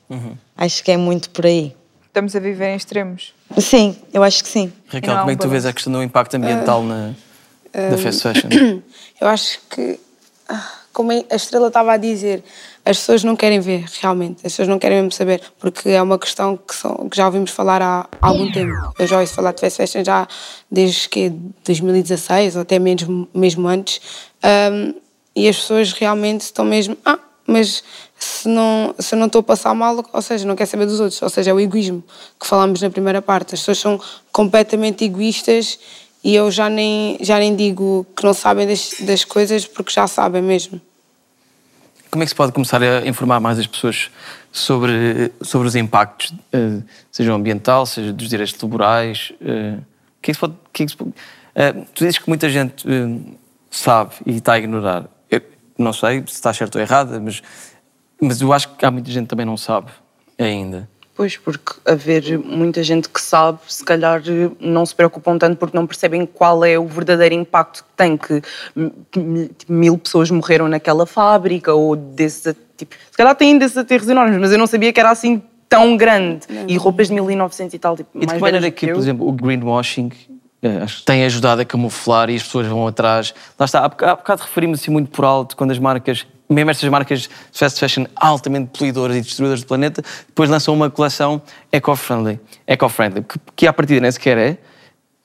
Acho que é muito por aí. Estamos a viver em extremos. Sim, eu acho que sim. Raquel, como é que tu vês a questão do impacto ambiental na, da Ah, fast fashion? Eu acho que, ah, como a Estrela estava a dizer, as pessoas não querem ver realmente, as pessoas não querem mesmo saber, porque é uma questão que, são- que já ouvimos falar há algum tempo. Eu já ouço falar de fast fashion já desde que 2016 ou até mesmo, mesmo antes, Ahm, e as pessoas realmente estão mesmo, ah, mas se não, se não estou a passar mal, ou seja, não quer saber dos outros, ou seja, é o egoísmo que falámos na primeira parte. As pessoas são completamente egoístas e eu já nem, já nem digo que não sabem das, das coisas porque já sabem mesmo. Como é que se pode começar a informar mais as pessoas sobre, sobre os impactos, eh, seja ambiental, seja dos direitos laborais? eh, que é que se pode, que é que se pode- eh, tu dizes que muita gente sabe e está a ignorar. Eu não sei se está certo ou errada, mas, mas eu acho que há muita gente que também não sabe ainda. Pois, porque haver muita gente que sabe, se calhar não se preocupam tanto porque não percebem qual é o verdadeiro impacto que tem, que m- mil pessoas morreram naquela fábrica, ou desses, tipo, se calhar têm desses aterros enormes, mas eu não sabia que era assim tão grande. E roupas de 1900 e tal, tipo, E de mais que maneira velhas que, eu. por exemplo, o greenwashing eh, acho que tem ajudado a camuflar e as pessoas vão atrás. Lá está, há há bocado referimos assim muito por alto quando as marcas, mesmo estas marcas fast fashion altamente poluidoras e destruidoras do planeta, depois lançam uma coleção eco-friendly, eco-friendly, que, que à partida nem sequer é,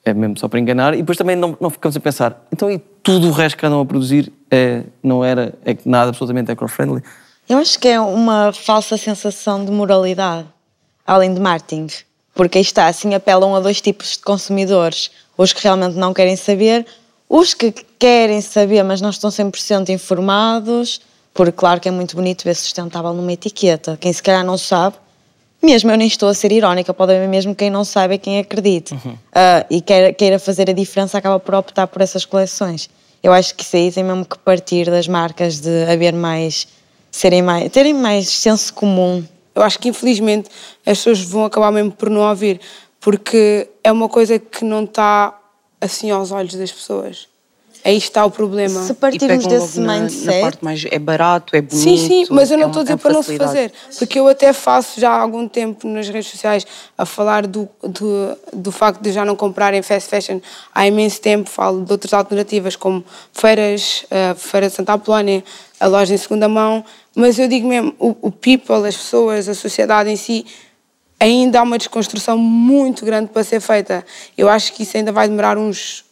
é mesmo só para enganar, e depois também não, não ficamos a pensar, então e tudo o resto que andam a produzir é, não era é nada absolutamente eco-friendly? Eu acho que é uma falsa sensação de moralidade, além de marketing. Porque aí está, assim apelam a dois tipos de consumidores. Os que realmente não querem saber, os que querem saber, mas não estão 100% informados. Porque, claro que é muito bonito ver sustentável numa etiqueta. Quem se calhar não sabe, mesmo eu nem estou a ser irónica, pode haver mesmo quem não saiba e quem acredite. Ah, e queira, queira fazer a diferença, acaba por optar por essas coleções. Eu acho que isso aí tem mesmo que partir das marcas de haver mais, serem mais, terem mais senso comum. Eu acho que infelizmente as pessoas vão acabar mesmo por não ouvir, porque é uma coisa que não está assim aos olhos das pessoas. Aí está o problema. Se E pegam logo na, na parte mais é barato, é bonito. Sim, sim, mas eu não é estou a dizer é para não se facilidade. fazer, porque eu até faço já há algum tempo nas redes sociais a falar do, do, do facto de já não comprarem fast fashion há imenso tempo, falo de outras alternativas como feiras, a Feira de Santa Apolónia, a loja em segunda mão, mas eu digo mesmo, o, o people, as pessoas, a sociedade em si, ainda há uma desconstrução muito grande para ser feita. Eu acho que isso ainda vai demorar uns,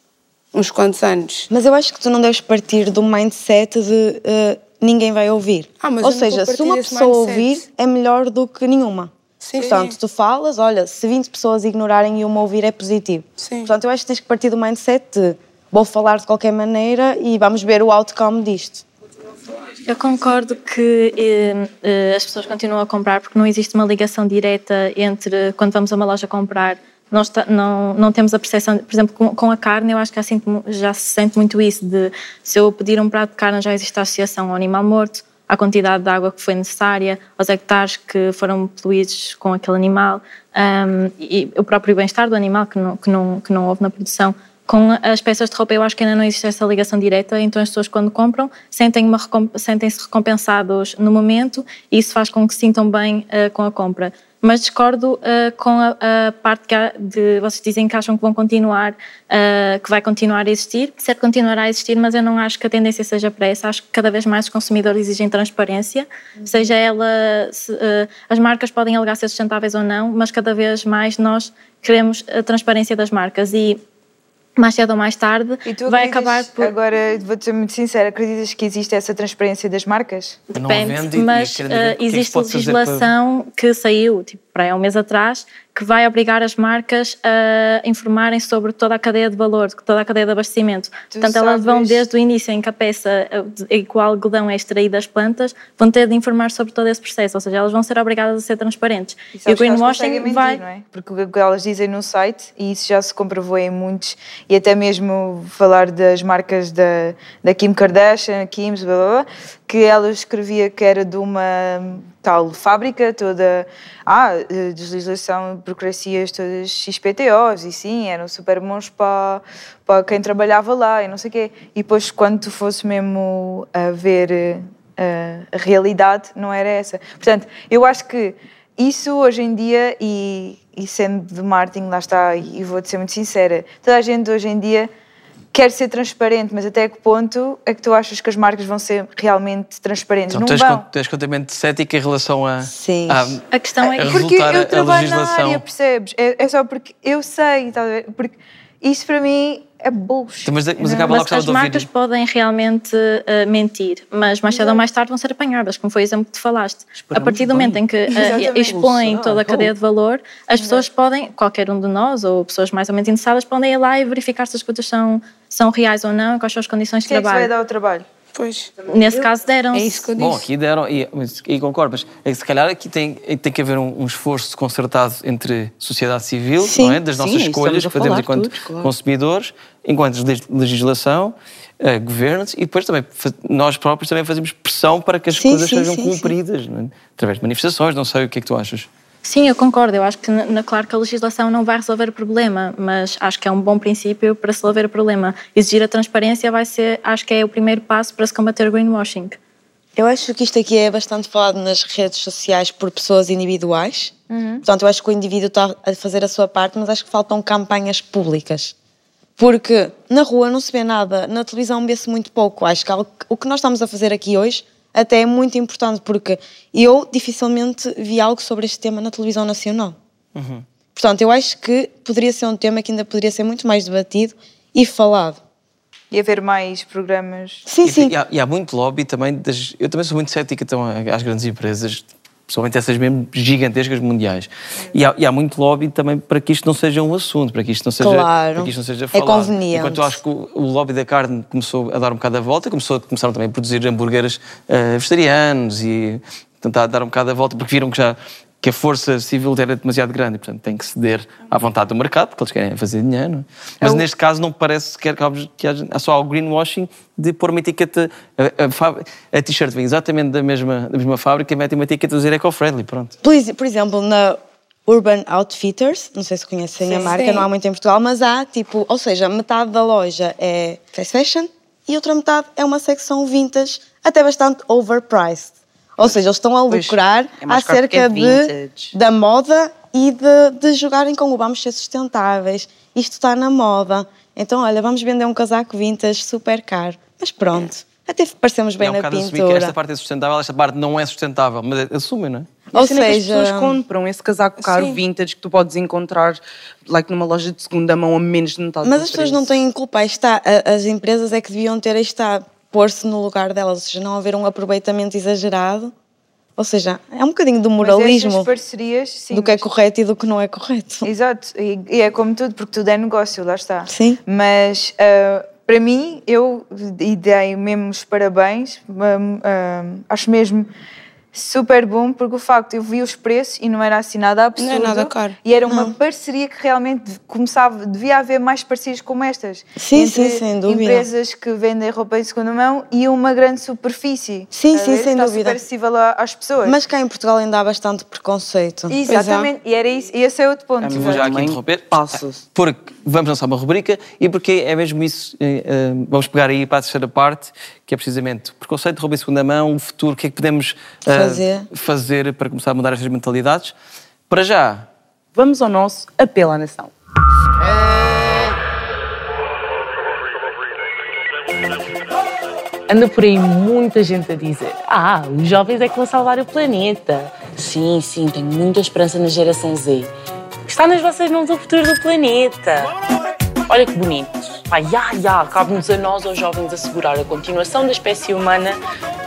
uns quantos anos. Mas eu acho que tu não deves partir do mindset de eh, ninguém vai ouvir. Ah, mas Ou seja, se uma pessoa mindset. ouvir, é melhor do que nenhuma. Sim, Portanto, tu falas, olha, se 20 pessoas ignorarem e uma ouvir é positivo. Sim. Portanto, eu acho que tens que partir do mindset de vou falar de qualquer maneira e vamos ver o outcome disto. Eu concordo que eh, eh, as pessoas continuam a comprar porque não existe uma ligação direta entre quando vamos a uma loja comprar. Não, não, não temos a percepção, por exemplo, com, com a carne, eu acho que já, já se sente muito isso: de se eu pedir um prato de carne, já existe a associação ao animal morto, à quantidade de água que foi necessária, aos hectares que foram poluídos com aquele animal ahm, e o próprio bem-estar do animal que não, que, não, que não houve na produção. Com as peças de roupa, eu acho que ainda não existe essa ligação direta, então as pessoas, quando compram, sentem uma sentem-se recompensados no momento e isso faz com que se sintam bem eh, com a compra. Mas discordo eh, com a, a parte que há de vocês dizem que acham que vão continuar, eh, que vai continuar a existir. Certo, continuará a existir, mas eu não acho que a tendência seja para essa. Acho que cada vez mais os consumidores exigem transparência, seja ela. se, eh, as marcas podem alegar ser sustentáveis ou não, mas cada vez mais nós queremos a transparência das marcas e mais cedo ou mais tarde E tu vai acabar por. Agora, vou-te ser muito sincera, acreditas que existe essa transparência das marcas? Depende, mas eh, existe legislação que saiu tipo, para aí um mês atrás que vai obrigar as marcas a informarem sobre toda a cadeia de valor, toda a cadeia de abastecimento. Tu Portanto, elas vão desde o início em que a peça eh, em que o algodão é extraído das plantas, vão ter de informar sobre todo esse processo, ou seja, elas vão ser obrigadas a ser transparentes. E E o greenwashing mentir, vai. não é? Porque o que elas dizem no site, e isso já se comprovou em muitos, e até mesmo falar das marcas da, da Kim Kardashian, Kim's, blá, blá, blá, que ela escrevia que era de uma tal fábrica toda, ah, deslegislação, burocracias todas XPTOs, e sim, eram super bons para, para quem trabalhava lá, e não sei o quê. E depois, quando tu fosse mesmo a ver eh, a, realidade, não era essa. Portanto, eu acho que isso hoje em dia, e, e sendo de marketing, lá está, e vou-te ser muito sincera, toda a gente hoje em dia quer ser transparente, mas até que ponto é que tu achas que as marcas vão ser realmente transparentes? Então, não tens, vão. tens completamente cética em relação a, Sim. a, A questão é a que- Porque resultar eu trabalho na legislação. área, percebes? É, é só porque eu sei, a ver? Porque isso para mim é bullshit. Mas, mas Não. acaba lá Mas as marcas podem realmente eh, mentir, mas mais cedo ou mais tarde vão ser apanhadas, como foi o exemplo que tu falaste. a partir do momento em que Exatamente. expõem toda a cadeia de valor, as pessoas podem, qualquer um de nós, ou pessoas mais ou menos interessadas, podem ir lá e verificar se as coisas são, são reais ou não, quais são as condições de Quem é que vai trabalho. dar o trabalho? Pois. Nesse caso deram. É isso que eu Bom, disse. aqui deram, e, mas- e concordo, mas é que se calhar aqui tem, tem que haver um, um esforço concertado entre sociedade civil, Sim. não é? das Sim, nossas isso escolhas que fazemos enquanto todos, claro. consumidores, enquanto leg- legislação, uh, governos, e depois também nós próprios também fazemos pressão para que as Sim, coisas sim, sejam sim, sim. cumpridas, não é? através de manifestações, não sei o que é que tu achas. Sim, eu concordo. Eu acho que, na- claro que a legislação não vai resolver o problema, mas acho que é um bom princípio para se resolver o problema. Exigir a transparência vai ser, acho que é o primeiro passo para se combater o greenwashing. Eu acho que isto aqui é bastante falado nas redes sociais por pessoas individuais. Uhum. Portanto, eu acho que o indivíduo está a fazer a sua parte, mas acho que faltam campanhas públicas. Porque na rua não se vê nada, na televisão vê-se muito pouco. Acho que algo- o que nós estamos a fazer aqui hoje até é muito importante, porque eu dificilmente vi algo sobre este tema na televisão nacional. Portanto, eu acho que poderia ser um tema que ainda poderia ser muito mais debatido e falado. E haver mais programas. Sim, E, e há, e há muito lobby também, das, eu também sou muito cética então, às grandes empresas, Principalmente essas mesmo gigantescas mundiais. E há, e há muito lobby também para que isto não seja um assunto, para que isto não seja, Claro. para que isto não seja É falado. conveniente. Enquanto eu acho que o, o lobby da carne começou a dar um bocado a volta, começou, começaram também a produzir hambúrgueres eh, vegetarianos e tentar dar um bocado a volta, porque viram que já que a força civil era demasiado grande e, portanto, tem que ceder à vontade do mercado, porque eles querem fazer dinheiro. não é? Mas Eu- neste caso não parece sequer que há só o greenwashing de pôr uma etiqueta. A, a a t-shirt vem exatamente da mesma, da mesma fábrica e mete uma etiqueta a dizer eco-friendly, pronto. Por, ex- por exemplo, na Urban Outfitters, não sei se conhecem a Sim. marca, Sim. não há muito em Portugal, mas há, tipo, ou seja, metade da loja é fast fashion e outra metade é uma secção vintage, até bastante overpriced. Ou seja, eles estão a Pois, lucrar é caro porque acerca é de, da moda e de, de jogarem com o vamos ser sustentáveis. Isto está na moda. Então, olha, vamos vender um casaco vintage super caro. Mas pronto, até parecemos bem é um na bocado assumir que pintura. esta parte é sustentável, esta parte não é sustentável, mas assumem, não é? Ou seja, as pessoas compram esse casaco caro Sim. vintage que tu podes encontrar like, numa loja de segunda mão a menos de metade Mas as pessoas não têm culpa. Aí está, as empresas é que deviam ter, aí está, pôr-se no lugar delas, ou seja, não haver um aproveitamento exagerado. Ou seja, é um bocadinho do moralismo parcerias, sim, do que é correto e do que não é correto. Exato, e, e é como tudo, porque tudo é negócio, lá está. Sim. Mas ah, para mim, eu e dei mesmo os parabéns, hum, hum, acho mesmo super bom, porque o facto, eu vi os preços e não era assim nada absurdo. Não é nada caro. E era uma Não. parceria que realmente começava, devia haver mais parcerias como estas. Sim, entre sim, sem dúvida. Empresas que vendem roupa em segunda mão e uma grande superfície. Sim, sim, ver? sem Está dúvida. acessível às pessoas. Mas cá em Portugal ainda há bastante preconceito. Exatamente, e era isso, e esse é outro ponto. Vou já aqui interromper. Porque vamos lançar uma rubrica e porque é mesmo isso. eh, eh, Vamos pegar aí para a terceira parte, que é precisamente o preconceito de roubo em segunda mão, o futuro, o que é que podemos eh, Fazer. fazer para começar a mudar estas mentalidades. Para já, Vamos ao nosso apelo à nação. Anda por aí muita gente a dizer: Ah, os jovens é que vão salvar o planeta. Sim, sim, tenho muita esperança na geração Z. Está nas vossas mãos o futuro do planeta. Olha que bonito. Ai, ai, cabe-nos a nós, aos jovens, assegurar a continuação da espécie humana,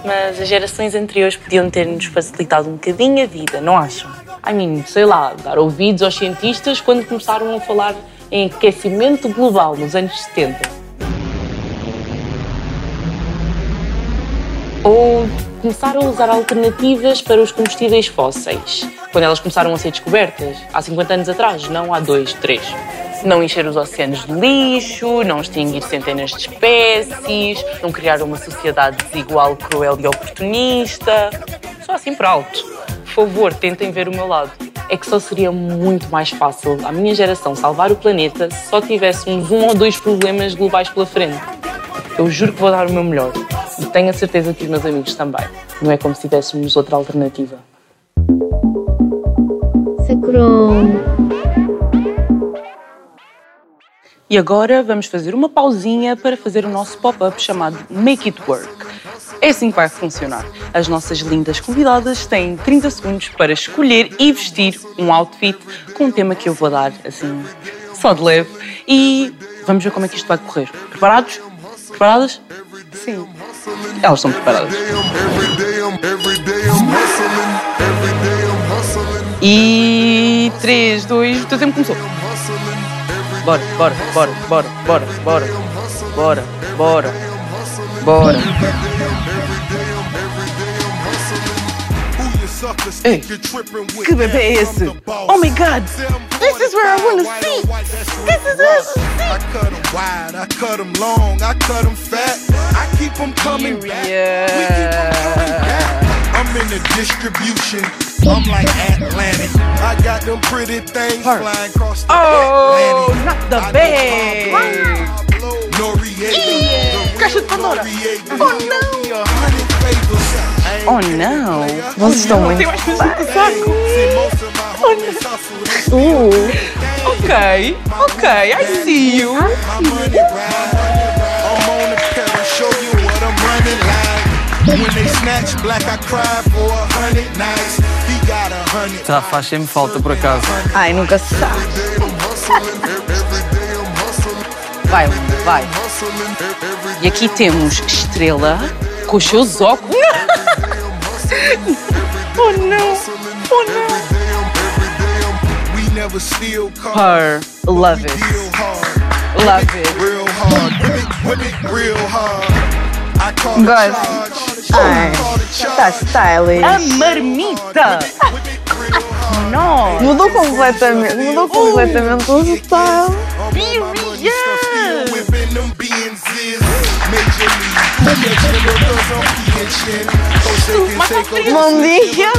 mas as gerações anteriores podiam ter-nos facilitado um bocadinho a vida, não acham? I mean, sei lá, dar ouvidos aos cientistas quando começaram a falar em aquecimento global nos anos 70. ou começaram a usar alternativas para os combustíveis fósseis, quando elas começaram a ser descobertas, há 50 anos atrás, não há dois, três. Não encher os oceanos de lixo, não extinguir centenas de espécies, não criar uma sociedade desigual, cruel e oportunista. Só assim por alto. Por favor, tentem ver o meu lado. É que só seria muito mais fácil à minha geração salvar o planeta se só tivéssemos um ou dois problemas globais pela frente. Eu juro que vou dar o meu melhor. E tenho a certeza que os meus amigos também. Não é como se tivéssemos outra alternativa. Sacrum. E agora vamos fazer uma pausinha para fazer o nosso pop-up chamado Make It Work. É assim que vai funcionar. As nossas lindas convidadas têm 30 segundos para escolher e vestir um outfit com um tema que eu vou dar, assim, só de leve. E vamos ver como é que isto vai correr. Preparados? Preparadas? Sim. Elas estão preparadas. E 3, 2, o teu tempo começou. Bora, bora, bora, bora, bora, bora, bora, bora, bora. Ei, que bebê é esse? Oh my god! This is where I wanna see! This is it! I cut 'em wide, I cut 'em long, I cut 'em fat. I keep 'em coming back. We keep 'em coming back. I'm in the distribution. I'm like Atlantic. I got them pretty things flying across the oh, Atlantic. not the bag. Oh no! What's going on? Ooh. Okay, okay, I see you. Já faz sempre falta por acaso. Ai, nunca se sabe. Vai, vai. E aqui temos Estrela com os seus óculos. oh não! Oh não! Her, love it. Love it. Gosto. Ai, tá stylish. A marmita! Não! Mudou completamente, mudou completamente o style. Period. Bom dia.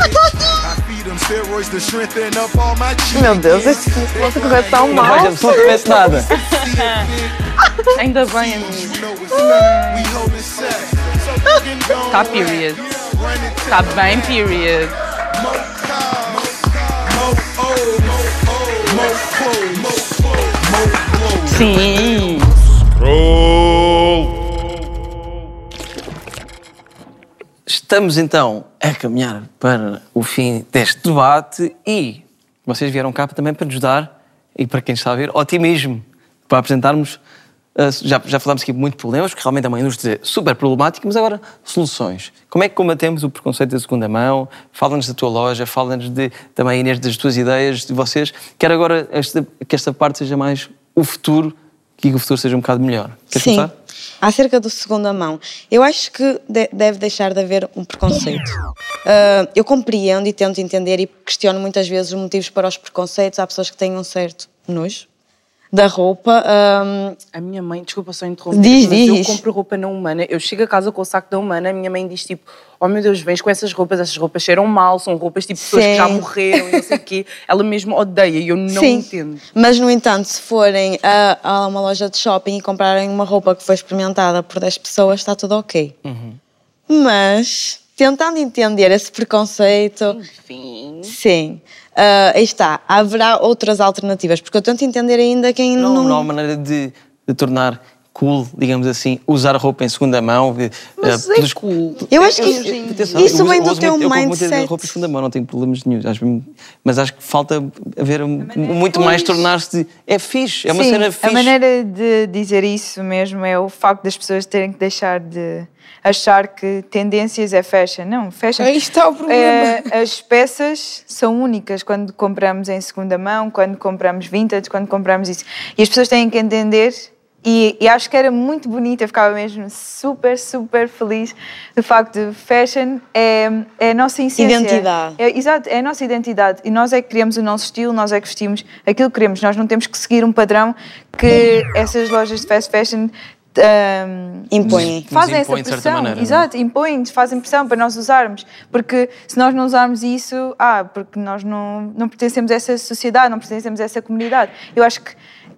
I feed them steroids to strengthen up all my cheeks. Meu Deus, este fosse correr tão Não mal. vais absolutamente nada. Ainda bem, amigo. Tá period. Tá bem period. Sim. Estamos então a caminhar para o fim deste debate e vocês vieram cá também para nos dar, e para quem está a ver, otimismo, para apresentarmos. Uh, Já, já falámos aqui de muitos problemas, porque realmente é uma indústria super problemática, mas agora soluções. Como é que combatemos o preconceito da segunda mão? Fala-nos da tua loja, fala-nos de, também, Inês, das tuas ideias, de vocês. Quero agora esta- que esta parte seja mais o futuro, que o futuro seja um bocado melhor. Queres Sim. começar? Acerca do segunda mão, eu acho que de- deve deixar de haver um preconceito. Ah, eu compreendo e tento entender e questiono muitas vezes os motivos para os preconceitos. Há pessoas que têm um certo nojo da roupa. ah, A minha mãe, desculpa só interromper, Diz, mas eu diz. compro roupa na Humana, eu chego a casa com o saco da Humana, a minha mãe diz tipo, oh meu Deus, vens com essas roupas, essas roupas cheiram mal, são roupas tipo pessoas que já Sim. morreram e não sei o quê. Ela mesmo odeia e eu não Sim. entendo. Mas, no entanto, se forem a, a uma loja de shopping e comprarem uma roupa que foi experimentada por 10 pessoas, está tudo ok. Mas, tentando entender esse preconceito. Sim. Ah, aí está. Haverá outras alternativas, porque eu tento entender ainda quem Não, não. não há maneira de, de tornar cool, digamos assim, usar roupa em segunda mão. de- Mas eh, é pelos- cool. Eu acho que Atenção, isso eu vem uso- do teu muito- eu compro mindset. roupa em segunda mão, não tenho problemas nenhum. Acho, mas acho que falta haver um- muito mais tornar-se de. É fixe, é uma Sim, cena A fixe. maneira de dizer isso mesmo é o facto das pessoas terem que deixar de achar que tendências é fashion. Não, fashion. Aí está o problema. É, as peças são únicas quando compramos em segunda mão, quando compramos vintage, quando compramos isso. E as pessoas têm que entender. E, e acho que era muito bonito, eu ficava mesmo super, super feliz do facto de fashion é, é a nossa essência. Identidade. É, exato, é a nossa identidade. E nós é que criamos o nosso estilo, nós é que vestimos aquilo que queremos. Nós não temos que seguir um padrão que essas lojas de fast fashion ahm, Impõem. Fazem essa impõem pressão. maneira, não é? Exato, impõem-nos, fazem pressão para nós usarmos. Porque se nós não usarmos isso, ah, porque nós não, não pertencemos a essa sociedade, não pertencemos a essa comunidade. Eu acho que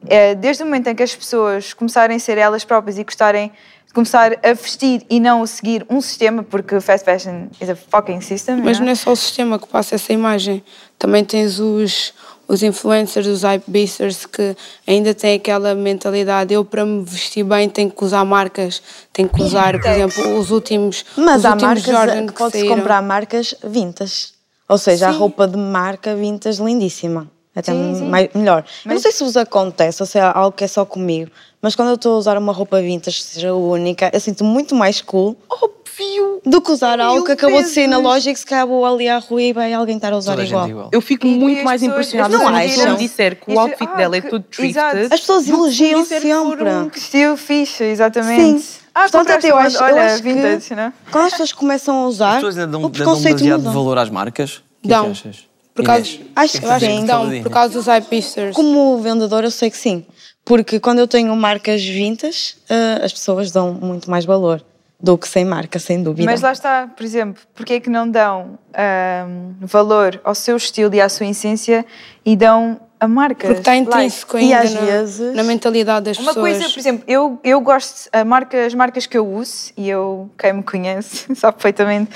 eh, desde o momento em que as pessoas começarem a ser elas próprias e gostarem de começar a vestir e não a seguir um sistema, porque fast fashion is a fucking system. Mas you não know? é só o sistema que passa essa imagem. Também tens os, os influencers, os hypebeasters que ainda têm aquela mentalidade. Eu, para me vestir bem, tenho que usar marcas. Tenho que usar, por exemplo, os últimos Mas os há últimos marcas Jordan que que pode-se comprar marcas vintas. Ou seja, a Sim. roupa de marca vintas lindíssima. Até Sim, sim. mai- melhor. Eu não Mas- sei se vos acontece ou se é algo que é só comigo, mas quando eu estou a usar uma roupa vintage, seja única, eu sinto muito mais cool. Óbvio! Do que usar algo que acabou de sair na vezes. loja e que se calhar vou ali à rua e vai alguém estar a usar a gente igual. igual. Eu fico E- muito as mais impressionada as se me disser que o Isto- outfit ah, dela é tudo exato. thrifted. As pessoas elogiam sempre. Um estilo fixe, exatamente. Sim. Ah, Portanto, eu acho, eu olha, acho vintage, que não? quando as pessoas começam a As usar, pessoas ainda dão, o ainda dão preconceito demasiado muda. valor às marcas. O que é Dão. que achas? Por causa, Inês? acho, que acho que saudinha? por causa dos hypebeasters. Como vendedor, eu sei que sim. Porque quando eu tenho marcas vintas, eh, as pessoas dão muito mais valor do que sem marca, sem dúvida. Mas lá está, por exemplo, porque é que não dão ahm, valor ao seu estilo e à sua essência e dão a marcas? Porque está like, intrínseco e ainda às na, vezes- na mentalidade das Uma pessoas. coisa, por exemplo, eu, eu gosto, a marca, as marcas que eu uso, e eu, quem me conhece, sabe perfeitamente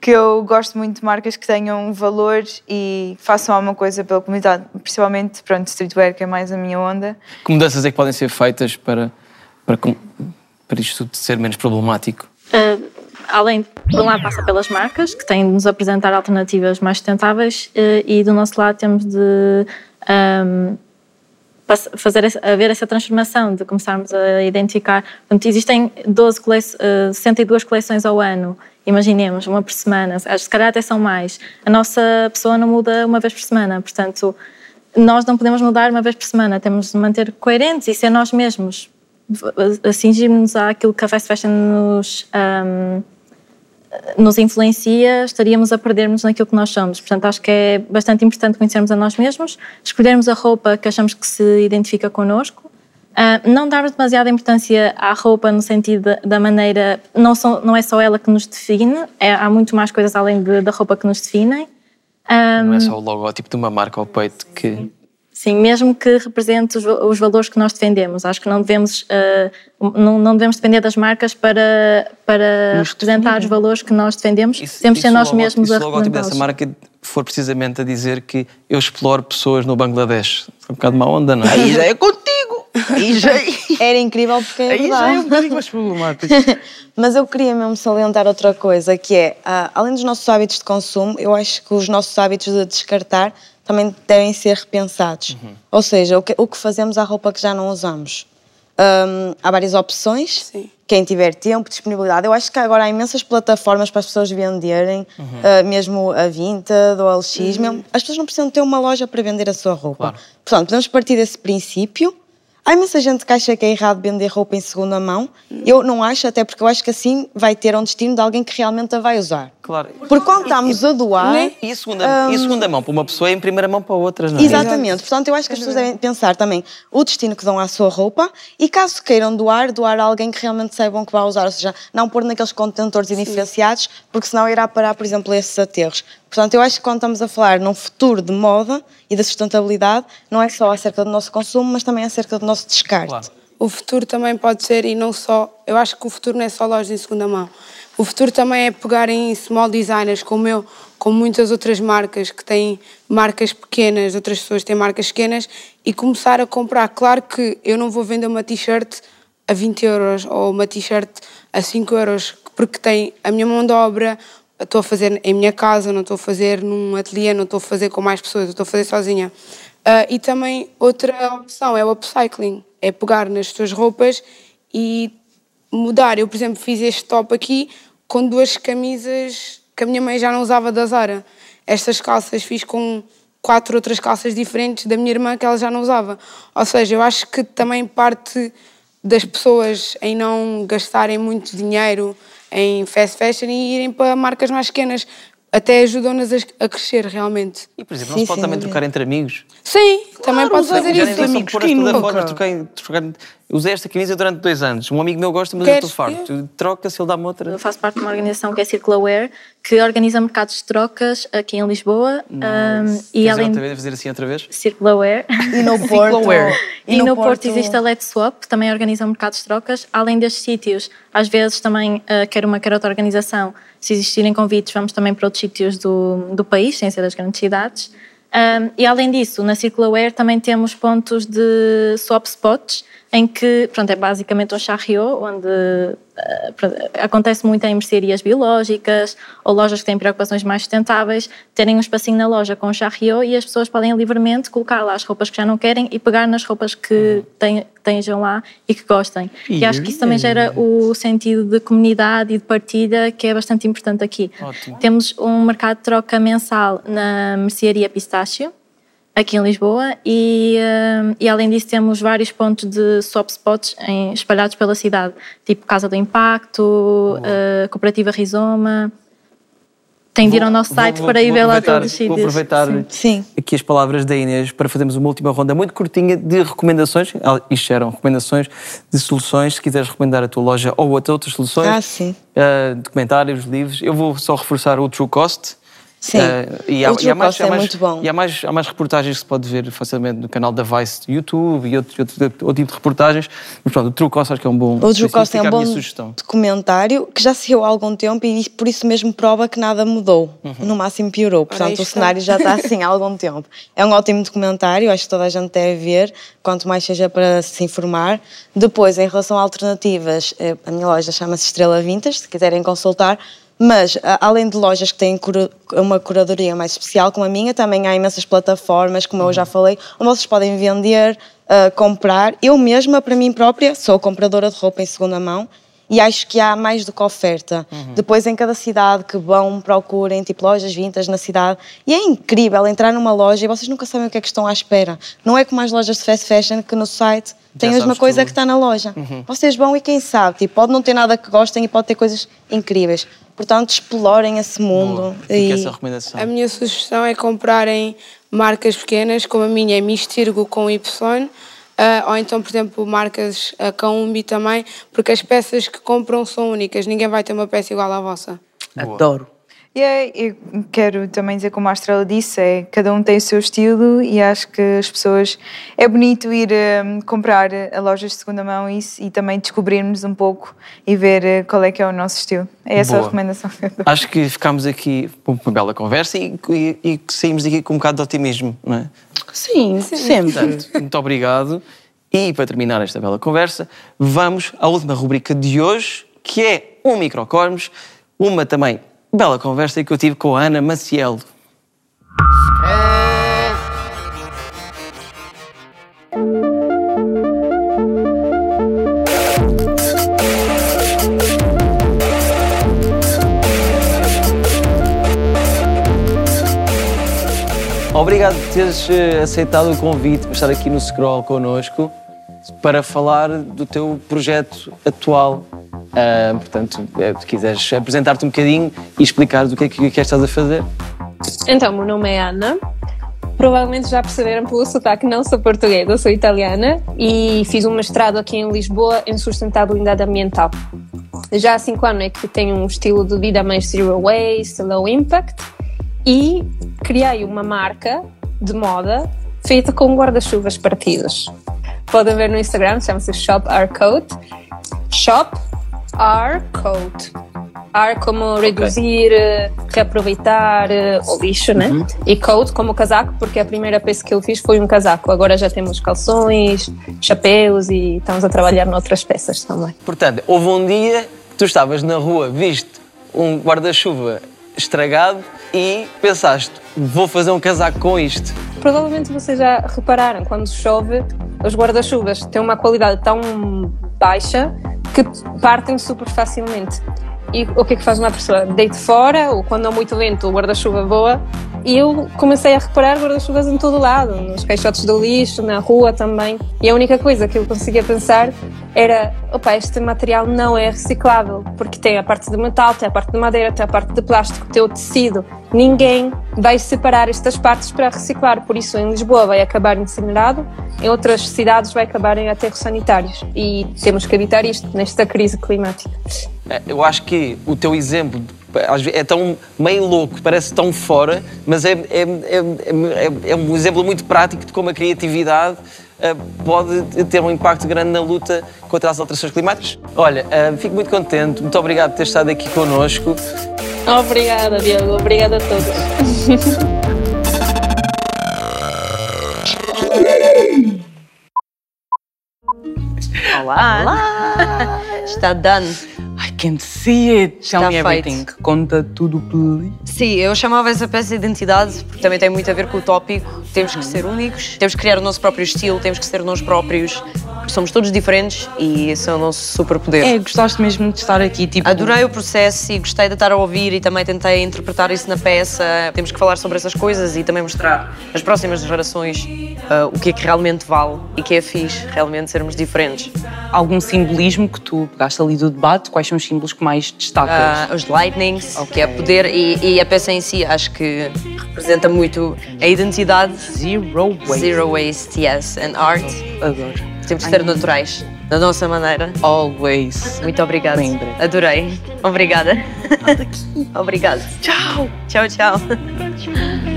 que eu gosto muito de marcas que tenham valor e façam alguma coisa pela comunidade, principalmente, pronto, streetwear, que é mais a minha onda. Que mudanças é que podem ser feitas para, para, para isto tudo ser menos problemático? Uh, além, por um lado, passa pelas marcas, que têm de nos apresentar alternativas mais sustentáveis, uh, e do nosso lado temos de um, fazer haver essa transformação, de começarmos a identificar. Portanto, existem 12 cole... eh, 62 coleções ao ano, imaginemos, uma por semana, se calhar até são mais. A nossa pessoa não muda uma vez por semana, portanto, nós não podemos mudar uma vez por semana, temos de manter coerentes e ser nós mesmos. Cingirmos àquilo que a fast fashion nos. ahm, nos influencia, estaríamos a perdermos naquilo que nós somos. Portanto, acho que é bastante importante conhecermos a nós mesmos, escolhermos a roupa que achamos que se identifica connosco, ah, não darmos demasiada importância à roupa no sentido da, maneira. Não, são, não é só ela que nos define, é- há muito mais coisas além de- da roupa que nos definem. Ah, Não é só o logótipo de uma marca ao peito que. Sim, mesmo que represente os, os valores que nós defendemos. Acho que não devemos, ah, não, não devemos depender das marcas para, para representar os valores que nós defendemos. Temos de ser se o nós logo- mesmos e se a o logótipo dessa representá-los. marca for precisamente a dizer que eu exploro pessoas no Bangladesh. É um bocado má onda, não é? Aí já é contigo. Aí já é. Era incrível porque é Aí já é um bocadinho mais problemático. Mas eu queria mesmo salientar outra coisa, que é, ah, além dos nossos hábitos de consumo, eu acho que os nossos hábitos de descartar também devem ser repensados. Ou seja, o que, o que fazemos à roupa que já não usamos. Hum, há várias opções. Quem tiver tempo, disponibilidade. Eu acho que agora há imensas plataformas para as pessoas venderem, ah, mesmo a Vinted ou a LX. Mesmo, as pessoas não precisam ter uma loja para vender a sua roupa. Portanto, podemos partir desse princípio. Há imensa gente que acha que é errado vender roupa em segunda mão. Eu não acho, até porque eu acho que assim vai ter um destino de alguém que realmente a vai usar. Claro. Porque quando estamos a doar. E segunda, e a segunda mão para uma pessoa é em primeira mão para outras, não é? Exatamente. Portanto, eu acho que as pessoas devem pensar também o destino que dão à sua roupa e caso queiram doar, doar a alguém que realmente saibam que vai usar. Ou seja, não pôr naqueles contentores diferenciados, porque senão irá parar, por exemplo, esses aterros. Portanto, eu acho que quando estamos a falar num futuro de moda e da sustentabilidade, não é só acerca do nosso consumo, mas também acerca do nosso descarte. O futuro também pode ser, e não só. Eu acho que o futuro não é só lojas em segunda mão. O futuro também é pegar em small designers como eu, como muitas outras marcas que têm marcas pequenas, outras pessoas têm marcas pequenas, e começar a comprar. Claro que eu não vou vender uma t-shirt a 20 euros ou uma t-shirt a 5 euros, porque tem a minha mão de obra, estou a fazer em minha casa, não estou a fazer num ateliê, não estou a fazer com mais pessoas, estou a fazer sozinha. Ah, e também outra opção é o upcycling, é pegar nas suas roupas e mudar. Eu, por exemplo, fiz este top aqui com duas camisas que a minha mãe já não usava da Zara. Estas calças fiz com quatro outras calças diferentes da minha irmã que ela já não usava. Ou seja, eu acho que também parte das pessoas em não gastarem muito dinheiro em fast fashion e irem para marcas mais pequenas. Até ajudam-nas a crescer realmente. E, por exemplo, não se pode também trocar entre amigos? Sim, também pode fazer Já isso. nem sei só pôr as trocar, usei esta camisa durante dois anos. Um amigo meu gosta, mas eu Queres? estou farto. Troca se ele dá-me outra. Eu faço parte de uma organização que é Circulaware, que organiza mercados de trocas aqui em Lisboa. um, e Queres além outra vez fazer assim outra vez? Circulaware. E no Porto. E, no, Porto, existe a Let's Swap, que também organiza mercados de trocas. Além destes sítios, às vezes também, eh, quer uma, quer outra organização, se existirem convites, vamos também para outros sítios do, do país, sem ser das grandes cidades. Um, e além disso, na Circulaware também temos pontos de swap spots, em que, pronto, é basicamente um charriot, onde eh, pronto, acontece muito em mercearias biológicas ou lojas que têm preocupações mais sustentáveis, terem um espacinho na loja com um charriot e as pessoas podem livremente colocar lá as roupas que já não querem e pegar nas roupas que têm, tenham lá e que gostem. E acho que isso também gera o sentido de comunidade e de partilha que é bastante importante aqui. Ótimo. Temos um mercado de troca mensal na mercearia Pistácio, aqui em Lisboa, e, eh, e além disso temos vários pontos de swap spots em- espalhados pela cidade, tipo Casa do Impacto, eh, Cooperativa Rizoma. Tem de ir ao nosso site Vou- para ir vou ver lá todos os Vou sítios. aproveitar aqui as palavras da Inês para fazermos uma última ronda muito curtinha de recomendações. Ah, Isto eram recomendações de soluções. Se quiseres recomendar a tua loja ou outra- outras soluções, Ah, sim. ah, documentários, livros, eu vou só reforçar o True Cost. Sim. Ah, e há, O e há mais, é mais- muito bom. E há mais, há mais reportagens que se pode ver facilmente no canal da Vice do YouTube e outro, outro, outro tipo de reportagens. Mas pronto, o True Cost acho que é um bom. O True Cost é um bom documentário que já saiu há algum tempo e por isso mesmo prova que nada mudou. No máximo piorou. Portanto, o cenário já está assim há algum tempo. É um ótimo documentário, acho que toda a gente deve ver, quanto mais seja para se informar. Depois, em relação a alternativas, eh, a minha loja chama-se Estrela Vintas, se quiserem consultar. Mas, além de lojas que têm cura- uma curadoria mais especial como a minha, também há imensas plataformas, como eu já falei, onde vocês podem vender uh, comprar. Eu mesma, para mim própria, sou compradora de roupa em segunda mão e acho que há mais do que oferta. Uhum. Depois, em cada cidade que vão, procurem tipo lojas vintas na cidade. E é incrível entrar numa loja e vocês nunca sabem o que é que estão à espera. Não é como as lojas de fast fashion que no site tem a mesma coisa tudo. que está na loja. Uhum. Vocês vão e quem sabe, tipo, pode não ter nada que gostem e pode ter coisas incríveis. Portanto, explorem esse mundo. Fica E- essa recomendação. A minha sugestão é comprarem marcas pequenas, como a minha é Mistirgo com Y, ou então, por exemplo, marcas uh, Kaumbi também, porque as peças que compram são únicas, ninguém vai ter uma peça igual à vossa. Adoro. E é, eu quero também dizer, como a Estrela disse, é, cada um tem o seu estilo e acho que as pessoas. É bonito ir hum, comprar a lojas de segunda mão e, e também descobrirmos um pouco e ver eh, qual é que é o nosso estilo. É essa a Boa. recomendação que eu dou. Acho que ficámos aqui com uma bela conversa e, e, e saímos daqui com um bocado de otimismo, não é? Sim, sempre. Portanto, muito obrigado. E para terminar esta bela conversa, vamos à última rubrica de hoje, que é um microcosmos, uma também bela conversa que eu tive com a Ana Maciel. Obrigado por teres eh, aceitado o convite para estar aqui no Scroll connosco para falar do teu projeto atual. Ah, portanto, eh, se quiseres apresentar-te um bocadinho e explicar o que é que, que estás a fazer. Então, meu nome é Ana. Provavelmente já perceberam pelo sotaque, não sou portuguesa, sou italiana e fiz um mestrado aqui em Lisboa em sustentabilidade ambiental. Já há cinco anos é que tenho um estilo de vida mais zero waste, low impact e criei uma marca de moda feita com guarda-chuvas partidos. Podem ver no Instagram, chama-se Shop Our Coat. Shop Our Coat. R como reduzir, eh, reaproveitar eh, o lixo, né? Uhum. E coat como casaco, porque a primeira peça que eu fiz foi um casaco. Agora já temos calções, chapéus e estamos a trabalhar noutras peças também. Portanto, houve um dia que tu estavas na rua, viste um guarda-chuva estragado e pensaste, vou fazer um casaco com isto. Provavelmente vocês já repararam, quando chove, os guarda-chuvas têm uma qualidade tão baixa que partem super facilmente. E o que é que faz uma pessoa? Deita fora, ou quando há muito vento, o guarda-chuva voa. E eu comecei a reparar guarda-chuvas em todo lado, nos caixotes do lixo, na rua também. E a única coisa que eu conseguia pensar era: opa, este material não é reciclável, porque tem a parte de metal, tem a parte de madeira, tem a parte de plástico, tem o tecido. Ninguém vai separar estas partes para reciclar. Por isso, em Lisboa vai acabar incinerado, em outras cidades vai acabar em aterros sanitários. E temos que evitar isto nesta crise climática. Eh, Eu acho que o teu exemplo é tão meio louco, parece tão fora, mas é, é, é, é- é um exemplo muito prático de como a criatividade eh, pode ter um impacto grande na luta contra as alterações climáticas. Olha, eh, fico muito contente, muito obrigado por ter estado aqui connosco. Obrigada, Diogo. Obrigada a todos. Olá! Olá! Está done. Can see it. Tell Está me feito. everything. Conta tudo, please. Sim, eu chamava essa peça de identidade porque também tem muito a ver com o tópico. Temos que ser únicos, temos que criar o nosso próprio estilo, temos que ser nós próprios. Somos todos diferentes e esse é o nosso superpoder. É, gostaste mesmo de estar aqui, tipo... Adorei o processo e gostei de estar a ouvir e também tentei interpretar isso na peça. Temos que falar sobre essas coisas e também mostrar às próximas gerações ah, o que é que realmente vale e que é fixe, realmente sermos diferentes. Algum simbolismo que tu pegaste ali do debate? Quais são os símbolos que mais destacas? Ah, os lightnings, que é poder, e, e a peça em si acho que representa muito a identidade. Zero waste. Zero waste, yes. And art. Adoro. Temos que ser naturais, da nossa maneira. Always. Muito obrigada. Bem breve. Adorei. Obrigada. Obrigada. Tchau. Tchau, tchau.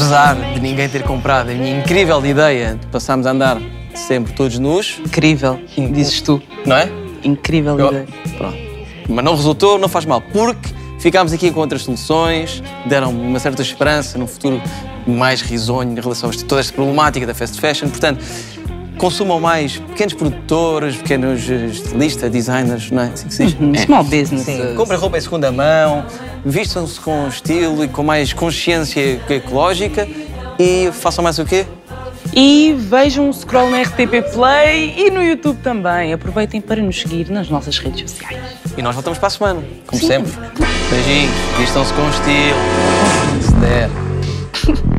Apesar de ninguém ter comprado a minha incrível ideia de passarmos a andar sempre todos nus. Incrível, dizes tu. Não é? Incrível Eu- ideia. Pronto. Mas não resultou, não faz mal, porque ficámos aqui com outras soluções, deram uma certa esperança num futuro mais risonho em relação a toda esta problemática da fast fashion. Portanto, consumam mais pequenos produtores, pequenos eh, estilistas, designers, não é? Assim que se diz? Uhum, É. small business. Sim, comprem roupa em segunda mão, vistam-se com estilo e com mais consciência ecológica e façam mais o quê? E vejam o scroll na RTP Play e no YouTube também. Aproveitem para nos seguir nas nossas redes sociais. E nós voltamos para a semana, como Sim. sempre. Beijinhos, vistam-se com estilo. Se der.